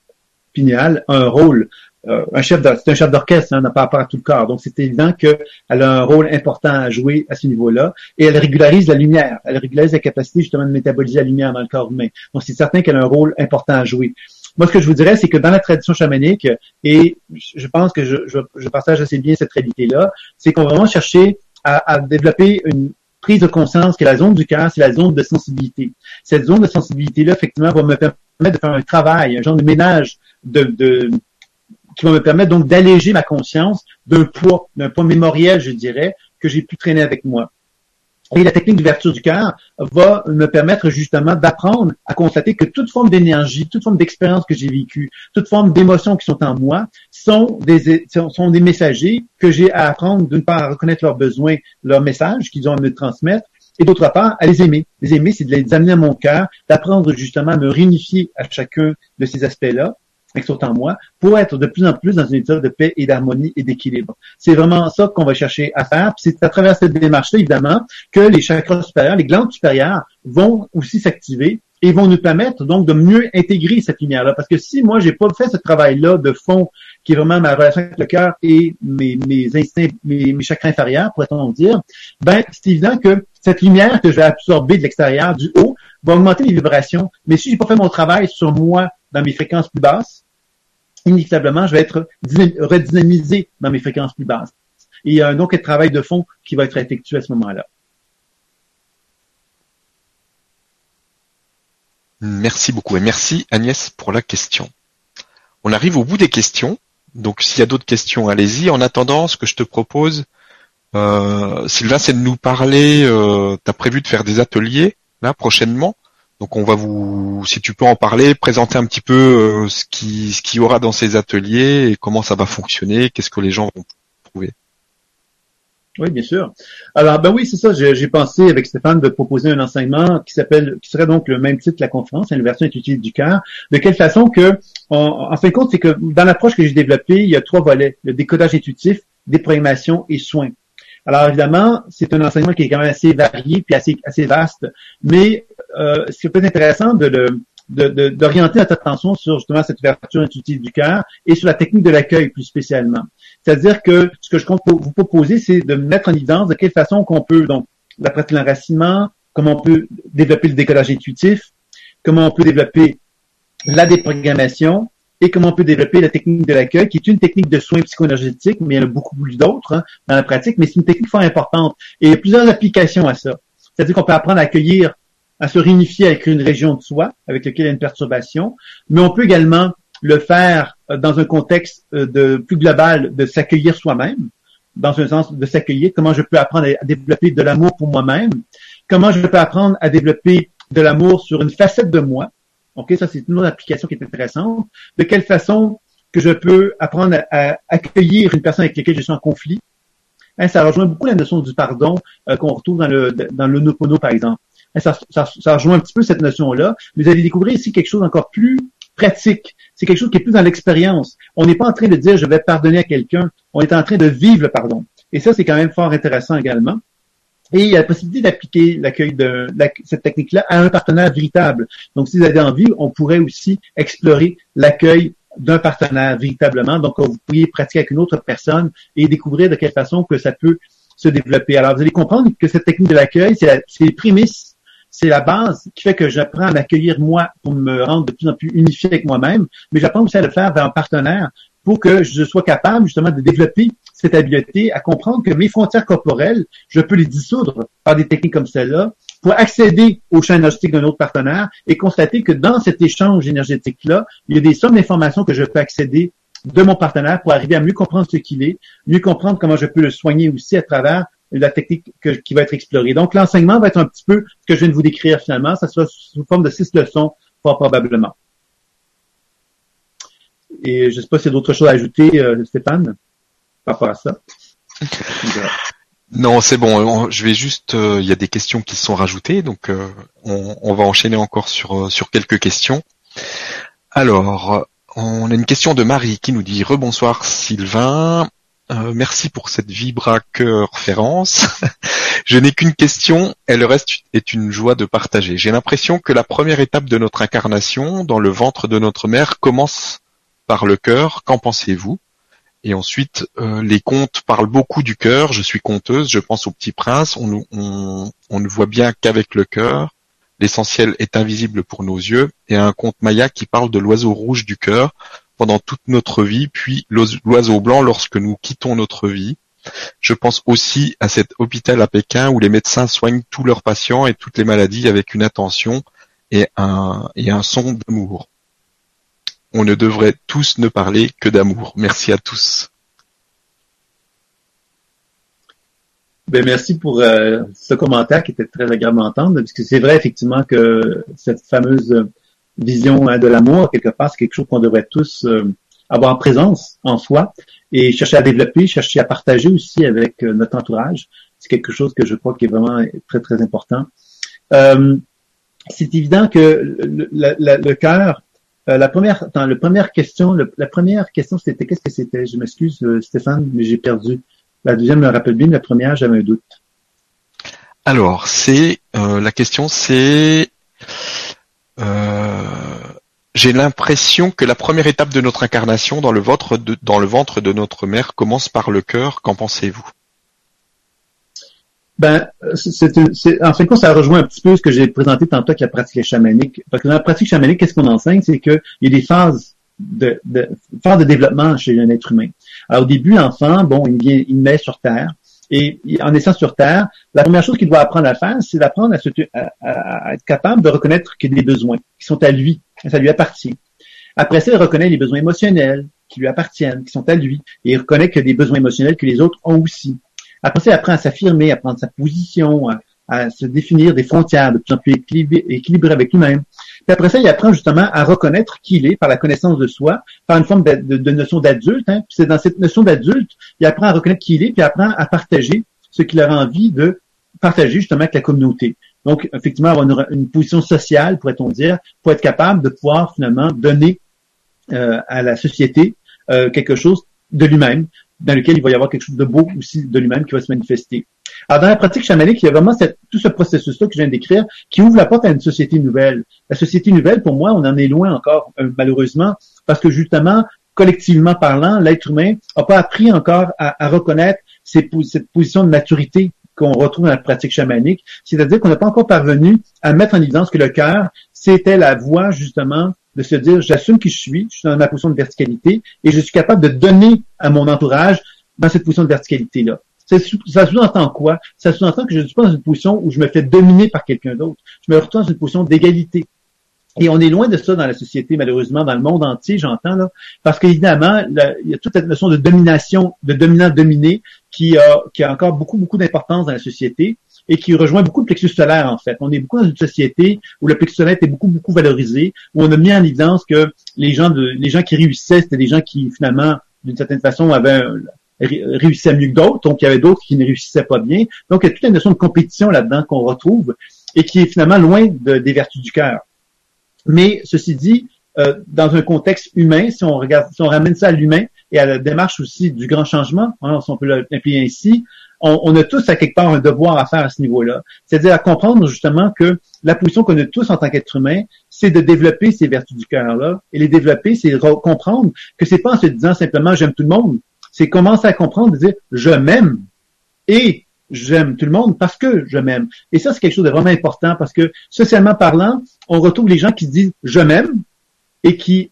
[SPEAKER 2] pinéale a un rôle euh, un chef c'est un chef d'orchestre, hein, n'a pas rapport à tout le corps. Donc c'est évident qu'elle a un rôle important à jouer à ce niveau-là. Et elle régularise la lumière. Elle régularise la capacité justement de métaboliser la lumière dans le corps humain. Donc c'est certain qu'elle a un rôle important à jouer. Moi, ce que je vous dirais, c'est que dans la tradition chamanique, et je pense que je, je, partage assez bien cette réalité-là, c'est qu'on va vraiment chercher à, à développer une, prise de conscience que la zone du cœur, c'est la zone de sensibilité. Cette zone de sensibilité-là, effectivement, va me permettre de faire un travail, un genre de ménage de, de, qui va me permettre donc d'alléger ma conscience d'un poids, d'un poids mémoriel, je dirais, que j'ai pu traîner avec moi. Et la technique d'ouverture du cœur va me permettre justement d'apprendre à constater que toute forme d'énergie, toute forme d'expérience que j'ai vécue, toute forme d'émotions qui sont en moi sont des, sont des messagers que j'ai à apprendre d'une part à reconnaître leurs besoins, leurs messages qu'ils ont à me transmettre, et d'autre part à les aimer. Les aimer, c'est de les amener à mon cœur, d'apprendre justement à me réunifier à chacun de ces aspects-là sont en moi pour être de plus en plus dans une état de paix et d'harmonie et d'équilibre. C'est vraiment ça qu'on va chercher à faire. C'est à travers cette démarche-là, évidemment, que les chakras supérieurs, les glandes supérieures vont aussi s'activer et vont nous permettre donc de mieux intégrer cette lumière-là. Parce que si moi, j'ai pas fait ce travail-là de fond, qui est vraiment ma relation avec le cœur et mes, instincts, mes, mes chakras inférieurs, pourrait-on dire, ben, c'est évident que cette lumière que je vais absorber de l'extérieur, du haut, va augmenter les vibrations. Mais si j'ai pas fait mon travail sur moi dans mes fréquences plus basses, inévitablement, je vais être redynamisé dans mes fréquences plus basses. Et il y a donc un travail de fond qui va être effectué à ce moment-là.
[SPEAKER 1] Merci beaucoup et merci Agnès pour la question. On arrive au bout des questions. Donc s'il y a d'autres questions, allez-y. En attendant, ce que je te propose, euh, Sylvain, c'est de nous parler. Euh, tu as prévu de faire des ateliers là prochainement. Donc on va vous, si tu peux en parler, présenter un petit peu euh, ce qui qu'il y aura dans ces ateliers et comment ça va fonctionner, qu'est-ce que les gens vont trouver.
[SPEAKER 2] Oui, bien sûr. Alors, ben oui, c'est ça. J'ai pensé avec Stéphane de proposer un enseignement qui s'appelle, qui serait donc le même titre que la conférence, une version intuitive du cœur. De quelle façon que, en, fin de compte, c'est que dans l'approche que j'ai développée, il y a trois volets le décodage intuitif, déprogrammation et soins. Alors évidemment, c'est un enseignement qui est quand même assez varié puis assez assez vaste, mais euh, c'est peut-être intéressant de d'orienter notre attention sur justement cette ouverture intuitive du cœur et sur la technique de l'accueil plus spécialement. C'est-à-dire que ce que je compte vous proposer, c'est de mettre en évidence de quelle façon qu'on peut, donc, la pratique de l'enracinement, comment on peut développer le décollage intuitif, comment on peut développer la déprogrammation, et comment on peut développer la technique de l'accueil, qui est une technique de soins psycho-énergétiques, mais il y en a beaucoup plus d'autres hein, dans la pratique, mais c'est une technique fort importante. Et il y a plusieurs applications à ça. C'est-à-dire qu'on peut apprendre à accueillir, à se réunifier avec une région de soi, avec laquelle il y a une perturbation, mais on peut également le faire euh, dans un contexte euh, de plus global de s'accueillir soi-même, dans un sens de s'accueillir, comment je peux apprendre à développer de l'amour pour moi-même, comment je peux apprendre à développer de l'amour sur une facette de moi, OK, ça c'est une autre application qui est intéressante. De quelle façon que je peux apprendre à, accueillir une personne avec laquelle je suis en conflit? Hein, ça rejoint beaucoup la notion du pardon euh, qu'on retrouve dans le dans le Nopono, par exemple. Hein, ça, ça, rejoint un petit peu cette notion-là. Mais vous allez découvrir ici quelque chose d'encore plus pratique. C'est quelque chose qui est plus dans l'expérience. On n'est pas en train de dire je vais pardonner à quelqu'un. On est en train de vivre le pardon. Et ça, c'est quand même fort intéressant également. Et il y a la possibilité d'appliquer l'accueil de cette technique-là à un partenaire véritable. Donc, si vous avez envie, on pourrait aussi explorer l'accueil d'un partenaire véritablement. Donc, vous pourriez pratiquer avec une autre personne et découvrir de quelle façon que ça peut se développer. Alors, vous allez comprendre que cette technique de l'accueil, c'est les prémices, c'est la base qui fait que j'apprends à m'accueillir moi pour me rendre de plus en plus unifié avec moi-même, mais j'apprends aussi à le faire vers un partenaire pour que je sois capable justement de développer cette habileté à comprendre que mes frontières corporelles, je peux les dissoudre par des techniques comme celle-là pour accéder au champ énergétique d'un autre partenaire et constater que dans cet échange énergétique-là, il y a des sommes d'informations que je peux accéder de mon partenaire pour arriver à mieux comprendre ce qu'il est, mieux comprendre comment je peux le soigner aussi à travers la technique qui va être explorée. Donc, l'enseignement va être un petit peu ce que je viens de vous décrire finalement. Ça sera sous forme de six leçons, fort probablement. Et je sais pas d'autres choses à ajouter, euh, Stéphane, par rapport à ça.
[SPEAKER 1] Non, c'est bon. Je vais juste. Il y a des questions qui se sont rajoutées, donc on, on, va enchaîner encore sur sur quelques questions. Alors, on a une question de Marie qui nous dit rebonsoir Sylvain. Euh, merci pour cette vibraqueur référence. Je n'ai qu'une question et le reste est une joie de partager. J'ai l'impression que la première étape de notre incarnation dans le ventre de notre mère commence par le cœur. Qu'en pensez-vous? Et ensuite, euh, les contes parlent beaucoup du cœur. Je suis conteuse, je pense au petit prince. On, on, on ne voit bien qu'avec le cœur. L'essentiel est invisible pour nos yeux. Et un conte maya qui parle de l'oiseau rouge du cœur pendant toute notre vie, puis l'oiseau blanc lorsque nous quittons notre vie. Je pense aussi à cet hôpital à Pékin où les médecins soignent tous leurs patients et toutes les maladies avec une attention et un, et un son d'amour. On ne devrait tous ne parler que d'amour. Merci à tous.
[SPEAKER 2] Ben merci pour euh, ce commentaire qui était très agréable à entendre, parce que c'est vrai effectivement que cette fameuse vision hein, de l'amour, quelque part, c'est quelque chose qu'on devrait tous euh, avoir en présence en soi et chercher à développer, chercher à partager aussi avec euh, notre entourage. C'est quelque chose que je crois qui est vraiment très, très important. C'est évident que le cœur, la première, attends, la première question, la première question, c'était qu'est-ce que c'était? Je m'excuse, Stéphane, mais j'ai perdu. La deuxième me rappelle bien, la première, j'avais un doute.
[SPEAKER 1] Alors, c'est la question, c'est euh, j'ai l'impression que la première étape de notre incarnation dans le, ventre de, dans le ventre de notre mère commence par le cœur. Qu'en pensez-vous?
[SPEAKER 2] Ben, c'est, en fin de compte, ça rejoint un petit peu ce que j'ai présenté tantôt avec la pratique chamanique. Parce que dans la pratique chamanique, qu'est-ce qu'on enseigne? C'est qu'il y a des phases de, de, phases de développement chez un être humain. Alors, au début, l'enfant, bon, il vient, il naît sur Terre. Et en naissant sur Terre, la première chose qu'il doit apprendre à faire, c'est d'apprendre à, être capable de reconnaître qu'il y a des besoins qui sont à lui, ça lui appartient. Après ça, il reconnaît les besoins émotionnels qui lui appartiennent, qui sont à lui, et il reconnaît qu'il y a des besoins émotionnels que les autres ont aussi. Après ça, il apprend à s'affirmer, à prendre sa position, à, se définir des frontières de plus en plus équilibrées avec lui-même. Puis après ça, il apprend justement à reconnaître qui il est par la connaissance de soi, par une forme de, notion d'adulte. Hein. Puis c'est dans cette notion d'adulte, il apprend à reconnaître qui il est, puis apprend à partager ce qu'il a envie de partager justement avec la communauté. Donc, effectivement, avoir une, position sociale, pourrait-on dire, pour être capable de pouvoir finalement donner euh, à la société euh, quelque chose de lui-même, dans lequel il va y avoir quelque chose de beau aussi de lui-même qui va se manifester. Alors, dans la pratique chamanique, il y a vraiment tout ce processus-là que je viens d'écrire qui ouvre la porte à une société nouvelle. La société nouvelle, pour moi, on en est loin encore, euh, malheureusement, parce que justement, collectivement parlant, l'être humain n'a pas appris encore à, reconnaître cette position de maturité qu'on retrouve dans la pratique chamanique, c'est-à-dire qu'on n'a pas encore parvenu à mettre en évidence que le cœur, c'était la voie justement de se dire, j'assume qui je suis, je suis dans ma position de verticalité et je suis capable de donner à mon entourage dans cette position de verticalité-là. Ça sous-entend quoi? Ça sous-entend que je ne suis pas dans une position où je me fais dominer par quelqu'un d'autre. Je me retrouve dans une position d'égalité. Et on est loin de ça dans la société, malheureusement, dans le monde entier, j'entends, là, parce qu'évidemment, il y a toute cette notion de domination, de dominant-dominé, qui a, qui a encore beaucoup, beaucoup d'importance dans la société et qui rejoint beaucoup le plexus solaire, en fait. On est beaucoup dans une société où le plexus solaire est beaucoup, beaucoup valorisé, où on a mis en évidence que les gens de, les gens qui réussissaient, c'était des gens qui, finalement, d'une certaine façon, avaient réussissaient mieux que d'autres, donc il y avait d'autres qui ne réussissaient pas bien. Donc il y a toute une notion de compétition là-dedans qu'on retrouve et qui est finalement loin des vertus du cœur. Mais ceci dit, euh, dans un contexte humain, si on regarde, si on ramène ça à l'humain et à la démarche aussi du grand changement, hein, si on peut l'appeler ainsi, on, a tous à quelque part un devoir à faire à ce niveau-là. C'est-à-dire à comprendre justement que la position qu'on a tous en tant qu'être humain, c'est de développer ces vertus du cœur-là. Et les développer, c'est comprendre que c'est pas en se disant simplement j'aime tout le monde, c'est commencer à comprendre, de dire je m'aime et j'aime tout le monde parce que je m'aime. Et ça, c'est quelque chose de vraiment important parce que socialement parlant, on retrouve les gens qui disent je m'aime et qui,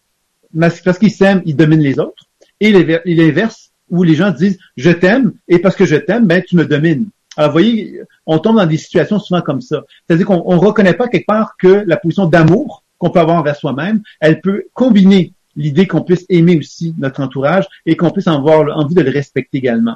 [SPEAKER 2] parce qu'ils s'aiment, ils dominent les autres. Et l'inverse, où les gens disent je t'aime et parce que je t'aime, ben tu me domines. Alors, vous voyez, on tombe dans des situations souvent comme ça. C'est-à-dire qu'on ne reconnaît pas quelque part que la position d'amour qu'on peut avoir envers soi-même, elle peut combiner l'idée qu'on puisse aimer aussi notre entourage et qu'on puisse avoir envie de le respecter également.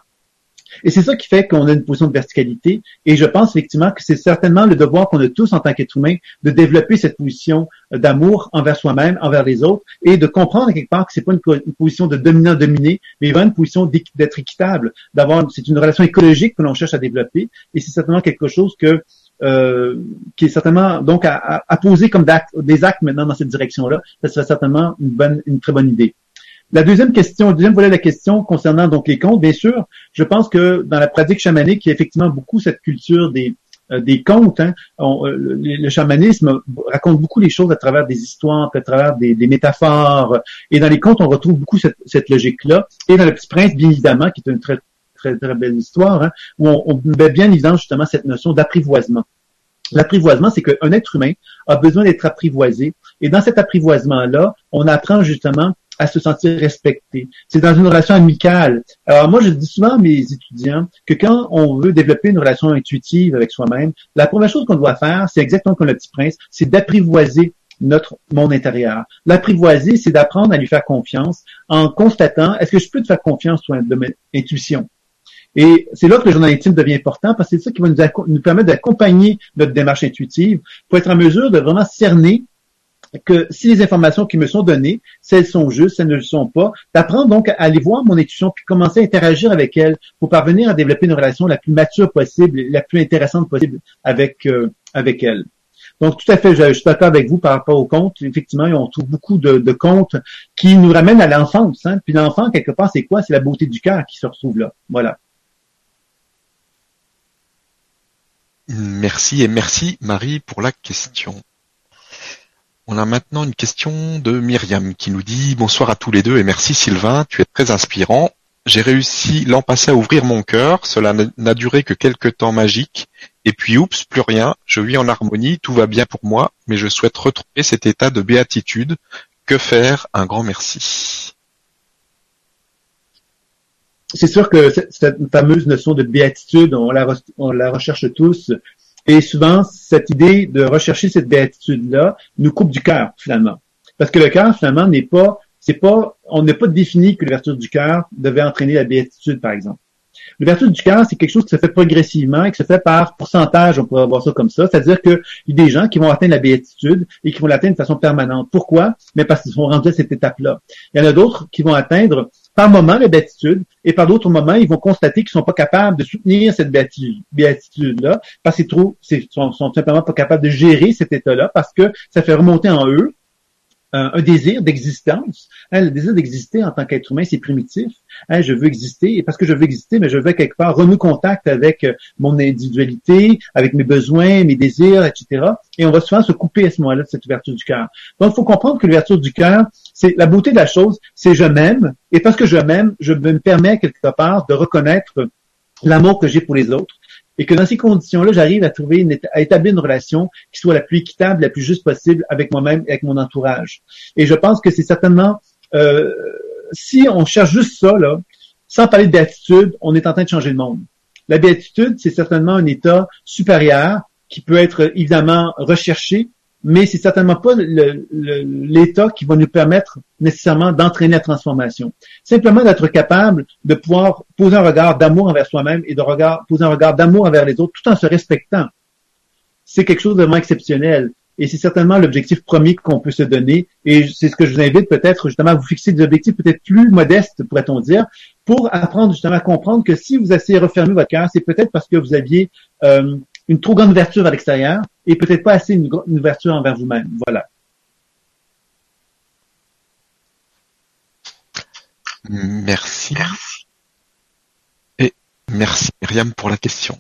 [SPEAKER 2] Et c'est ça qui fait qu'on a une position de verticalité. Et je pense effectivement que c'est certainement le devoir qu'on a tous en tant qu'être humain de développer cette position d'amour envers soi-même, envers les autres, et de comprendre quelque part que c'est pas une, position de dominant-dominé, mais vraiment une position d'être équitable, d'avoir, c'est une relation écologique que l'on cherche à développer. Et c'est certainement quelque chose que euh, qui est certainement donc à, à, poser comme des actes maintenant dans cette direction-là, ça serait certainement une bonne, une très bonne idée. La deuxième question, le deuxième volet de la question concernant donc les contes, bien sûr, je pense que dans la pratique chamanique, il y a effectivement beaucoup cette culture des, euh, des contes. Hein. Euh, le, chamanisme raconte beaucoup les choses à travers des histoires, à travers des, métaphores. Et dans les contes, on retrouve beaucoup cette, cette logique-là. Et dans Le Petit Prince, bien évidemment, qui est une très, très, très belle histoire, hein, où on, on met bien évidemment justement cette notion d'apprivoisement. L'apprivoisement, c'est qu'un être humain a besoin d'être apprivoisé. Et dans cet apprivoisement-là, on apprend justement à se sentir respecté. C'est dans une relation amicale. Alors moi, je dis souvent à mes étudiants que quand on veut développer une relation intuitive avec soi-même, la première chose qu'on doit faire, c'est exactement comme le petit prince, c'est d'apprivoiser notre monde intérieur. L'apprivoiser, c'est d'apprendre à lui faire confiance en constatant est-ce que je peux te faire confiance sur une intuition? Et c'est là que le journal intime devient important parce que c'est ça qui va nous, nous permettre d'accompagner notre démarche intuitive pour être en mesure de vraiment cerner que si les informations qui me sont données, si elles sont justes, si elles ne le sont pas, d'apprendre donc à aller voir mon intuition puis commencer à interagir avec elle pour parvenir à développer une relation la plus mature possible, la plus intéressante possible avec euh, avec elle. Donc, tout à fait, je, suis d'accord avec vous par rapport aux contes. Effectivement, on trouve beaucoup de, de contes qui nous ramènent à l'enfance. Hein? Puis l'enfant, quelque part, c'est quoi? C'est la beauté du cœur qui se retrouve là. Voilà.
[SPEAKER 1] Merci et merci Marie pour la question. On a maintenant une question de Myriam qui nous dit bonsoir à tous les deux et merci Sylvain, tu es très inspirant. J'ai réussi l'an passé à ouvrir mon cœur, cela n'a duré que quelques temps magiques, et puis oups, plus rien, je vis en harmonie, tout va bien pour moi, mais je souhaite retrouver cet état de béatitude. Que faire? Un grand merci.
[SPEAKER 2] C'est sûr que cette fameuse notion de béatitude, on la, recherche tous, et souvent, cette idée de rechercher cette béatitude-là nous coupe du cœur, finalement. Parce que le cœur, finalement, n'est pas, c'est pas, on n'a pas défini que l'ouverture du cœur devait entraîner la béatitude, par exemple. L'ouverture du cœur, c'est quelque chose qui se fait progressivement et qui se fait par pourcentage, on pourrait voir ça comme ça. C'est-à-dire qu'il y a des gens qui vont atteindre la béatitude et qui vont l'atteindre de façon permanente. Pourquoi? Mais parce qu'ils sont rendus à cette étape-là. Il y en a d'autres qui vont atteindre par moment la béatitude, et par d'autres moments, ils vont constater qu'ils sont pas capables de soutenir cette béatitude-là, parce qu'ils sont, sont simplement pas capables de gérer cet état-là, parce que ça fait remonter en eux un, désir d'existence. Hein, le désir d'exister en tant qu'être humain, c'est primitif. Hein, je veux exister, et parce que je veux exister, mais je veux quelque part renouer contact avec euh, mon individualité, avec mes besoins, mes désirs, etc. Et on va souvent se couper à ce moment-là de cette ouverture du cœur. Donc, il faut comprendre que l'ouverture du cœur, c'est la beauté de la chose, c'est je m'aime, et parce que je m'aime, je me permets quelque part de reconnaître l'amour que j'ai pour les autres et que dans ces conditions-là, j'arrive à trouver, à établir une relation qui soit la plus équitable, la plus juste possible avec moi-même et avec mon entourage. Et je pense que c'est certainement, euh, si on cherche juste ça, là, sans parler de béatitude, on est en train de changer le monde. La béatitude, c'est certainement un état supérieur qui peut être évidemment recherché, mais c'est certainement pas l'état qui va nous permettre nécessairement d'entraîner la transformation. Simplement d'être capable de pouvoir poser un regard d'amour envers soi-même et de regard, poser un regard d'amour envers les autres tout en se respectant. C'est quelque chose de vraiment exceptionnel. Et c'est certainement l'objectif premier qu'on peut se donner. Et c'est ce que je vous invite peut-être justement à vous fixer des objectifs peut-être plus modestes, pourrait-on dire, pour apprendre justement à comprendre que si vous essayez de refermer votre cœur, c'est peut-être parce que vous aviez euh, une trop grande ouverture à l'extérieur et peut-être pas assez une, ouverture envers vous-même. Voilà.
[SPEAKER 1] Merci. Et merci Myriam pour la question.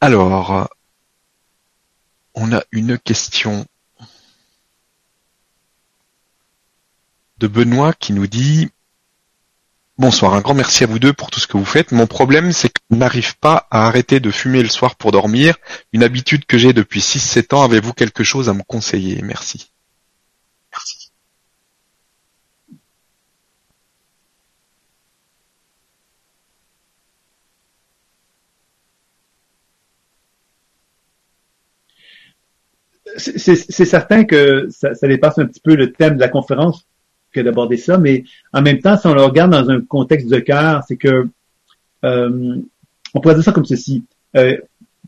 [SPEAKER 1] Alors, on a une question de Benoît qui nous dit Bonsoir, un grand merci à vous deux pour tout ce que vous faites. Mon problème, c'est que je n'arrive pas à arrêter de fumer le soir pour dormir, une habitude que j'ai depuis 6-7 ans. Avez-vous quelque chose à me conseiller? Merci. Merci.
[SPEAKER 2] C'est certain que ça, ça dépasse un petit peu le thème de la conférence que d'aborder ça, mais en même temps, si on le regarde dans un contexte de cœur, c'est que euh, on pourrait dire ça comme ceci. Euh,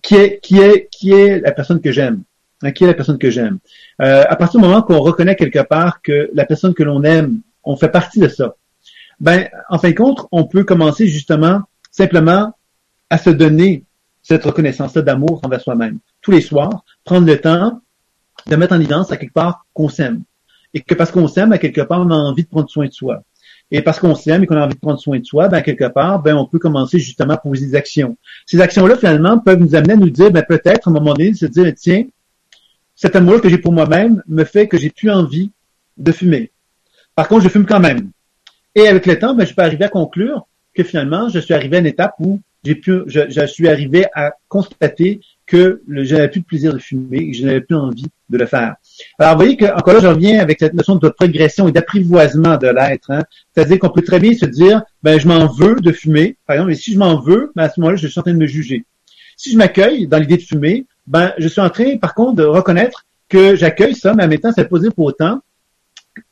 [SPEAKER 2] qui est qui est qui est la personne que j'aime? Hein, Qui est la personne que j'aime? Euh, À partir du moment qu'on reconnaît quelque part que la personne que l'on aime, on fait partie de ça. Ben, en fin de compte, on peut commencer justement simplement à se donner cette reconnaissance-là d'amour envers soi-même. Tous les soirs, prendre le temps de mettre en évidence à quelque part qu'on s'aime. Et que parce qu'on s'aime, à quelque part, on a envie de prendre soin de soi. Et parce qu'on s'aime et qu'on a envie de prendre soin de soi, ben, quelque part, ben, on peut commencer justement à poser des actions. Ces actions-là, finalement, peuvent nous amener à nous dire, ben, peut-être, à un moment donné, de se dire, tiens, cet amour que j'ai pour moi-même me fait que j'ai plus envie de fumer. Par contre, je fume quand même. Et avec le temps, ben, je peux arriver à conclure que finalement, je suis arrivé à une étape où j'ai pu, je, suis arrivé à constater que je n'avais plus de plaisir de fumer et que je n'avais plus envie de le faire. Alors, vous voyez que, encore là, je reviens avec cette notion de progression et d'apprivoisement de l'être. Hein. C'est-à-dire qu'on peut très bien se dire, ben, je m'en veux de fumer, par exemple, et si je m'en veux, ben, à ce moment-là, je suis en train de me juger. Si je m'accueille dans l'idée de fumer, ben, je suis en train, par contre, de reconnaître que j'accueille ça, mais en même temps, ça posé pour autant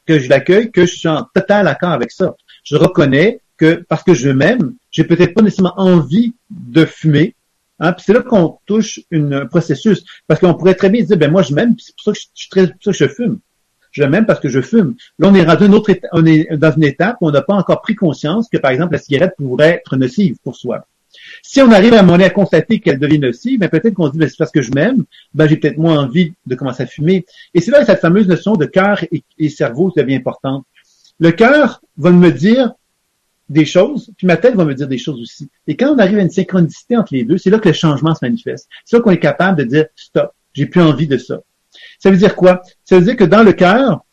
[SPEAKER 2] que je l'accueille, que je suis en total accord avec ça. Je reconnais que parce que je m'aime, j'ai peut-être pas nécessairement envie de fumer, Hein, puis c'est là qu'on touche un processus. Parce qu'on pourrait très bien dire, ben moi je m'aime, c'est pour ça que je, que je fume. Je m'aime parce que je fume. Là, on est rendu une autre dans une étape où on n'a pas encore pris conscience que, par exemple, la cigarette pourrait être nocive pour soi. Si on arrive à moment à constater qu'elle devient nocive, ben peut-être qu'on se dit, ben, c'est parce que je m'aime, ben j'ai peut-être moins envie de commencer à fumer. Et c'est là que cette fameuse notion de cœur et, et cerveau devient importante. Le cœur va me dire, des choses, puis ma tête va me dire des choses aussi. Et quand on arrive à une synchronicité entre les deux, c'est là que le changement se manifeste. C'est là qu'on est capable de dire stop, j'ai plus envie de ça. Ça veut dire quoi? Ça veut dire que dans le cœur,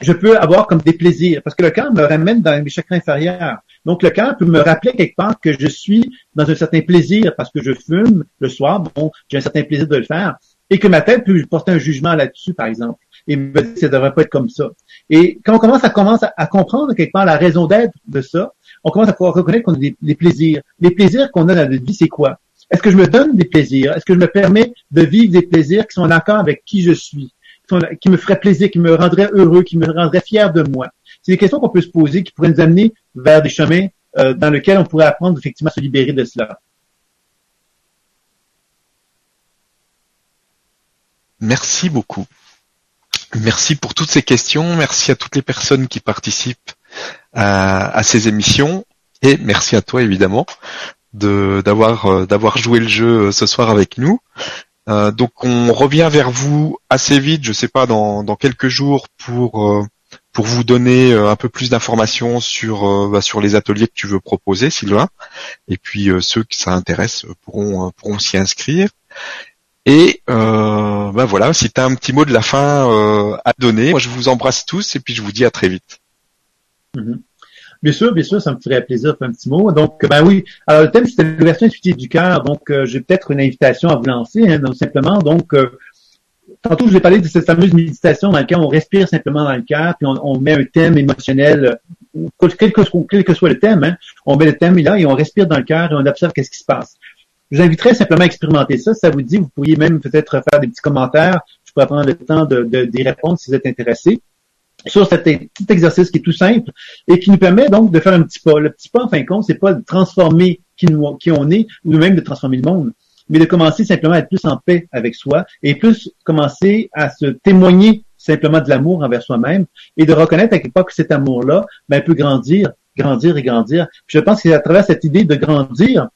[SPEAKER 2] je peux avoir comme des plaisirs, parce que le cœur me ramène dans mes chakras inférieurs. Donc le cœur peut me rappeler quelque part que je suis dans un certain plaisir parce que je fume le soir, bon, j'ai un certain plaisir de le faire, et que ma tête peut porter un jugement là-dessus, par exemple, et me dire que ça devrait pas être comme ça. Et quand on commence à, commence à comprendre quelque part la raison d'être de ça, on commence à pouvoir reconnaître qu'on a des, plaisirs. Les plaisirs qu'on a dans notre vie, c'est quoi? Est-ce que je me donne des plaisirs? Est-ce que je me permets de vivre des plaisirs qui sont en accord avec qui je suis, qui, me feraient plaisir, qui me rendraient heureux, qui me rendraient fier de moi? C'est des questions qu'on peut se poser qui pourraient nous amener vers des chemins euh, dans lesquels on pourrait apprendre effectivement à se libérer de cela.
[SPEAKER 1] Merci beaucoup. Merci pour toutes ces questions. Merci à toutes les personnes qui participent à, ces émissions. Et merci à toi évidemment de d'avoir euh, d'avoir joué le jeu euh, ce soir avec nous. Euh, donc on revient vers vous assez vite, je sais pas dans, dans quelques jours pour pour vous donner un peu plus d'informations sur bah, sur les ateliers que tu veux proposer, Sylvain. Et puis ceux qui ça intéresse pourront pourront s'y inscrire. Et euh, bah voilà, si tu as un petit mot de la fin à donner, moi je vous embrasse tous et puis je vous dis à très vite.
[SPEAKER 2] Mhm. Bien sûr, bien sûr, ça me ferait plaisir un petit mot. Donc, ben oui. Alors, le thème, c'était l'ouverture intuitive du cœur. Donc, euh, j'ai peut-être une invitation à vous lancer, hein, donc simplement. Donc, euh, tantôt, je vous ai parlé de cette fameuse méditation dans laquelle on respire simplement dans le cœur, puis on, met un thème émotionnel, quel que, quel que soit le thème, hein, on met le thème là et on respire dans le cœur et on observe qu'est-ce qui se passe. Je vous inviterais simplement à expérimenter ça. Si ça vous dit, vous pourriez même peut-être faire des petits commentaires. Je pourrais prendre le temps de, de, d'y répondre si vous êtes intéressé sur cet exercice qui est tout simple et qui nous permet donc de faire un petit pas. Le petit pas, en fin de compte, c'est pas de transformer qui on est ou même de transformer le monde, mais de commencer simplement à être plus en paix avec soi et plus commencer à se témoigner simplement de l'amour envers soi-même et de reconnaître à quel point que cet amour-là ben, peut grandir, grandir et grandir. je pense que c'est à travers cette idée de grandir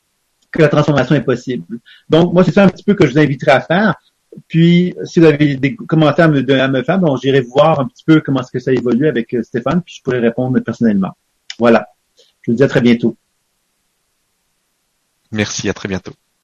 [SPEAKER 2] que la transformation est possible. Donc, moi, c'est ça un petit peu que je vous inviterai à faire. Puis, si vous avez des commentaires à me, faire, bon, j'irai voir un petit peu comment est-ce que ça évolue avec euh, Stéphane, puis je pourrai répondre personnellement. Voilà. Je vous dis à très bientôt.
[SPEAKER 1] Merci, à très bientôt.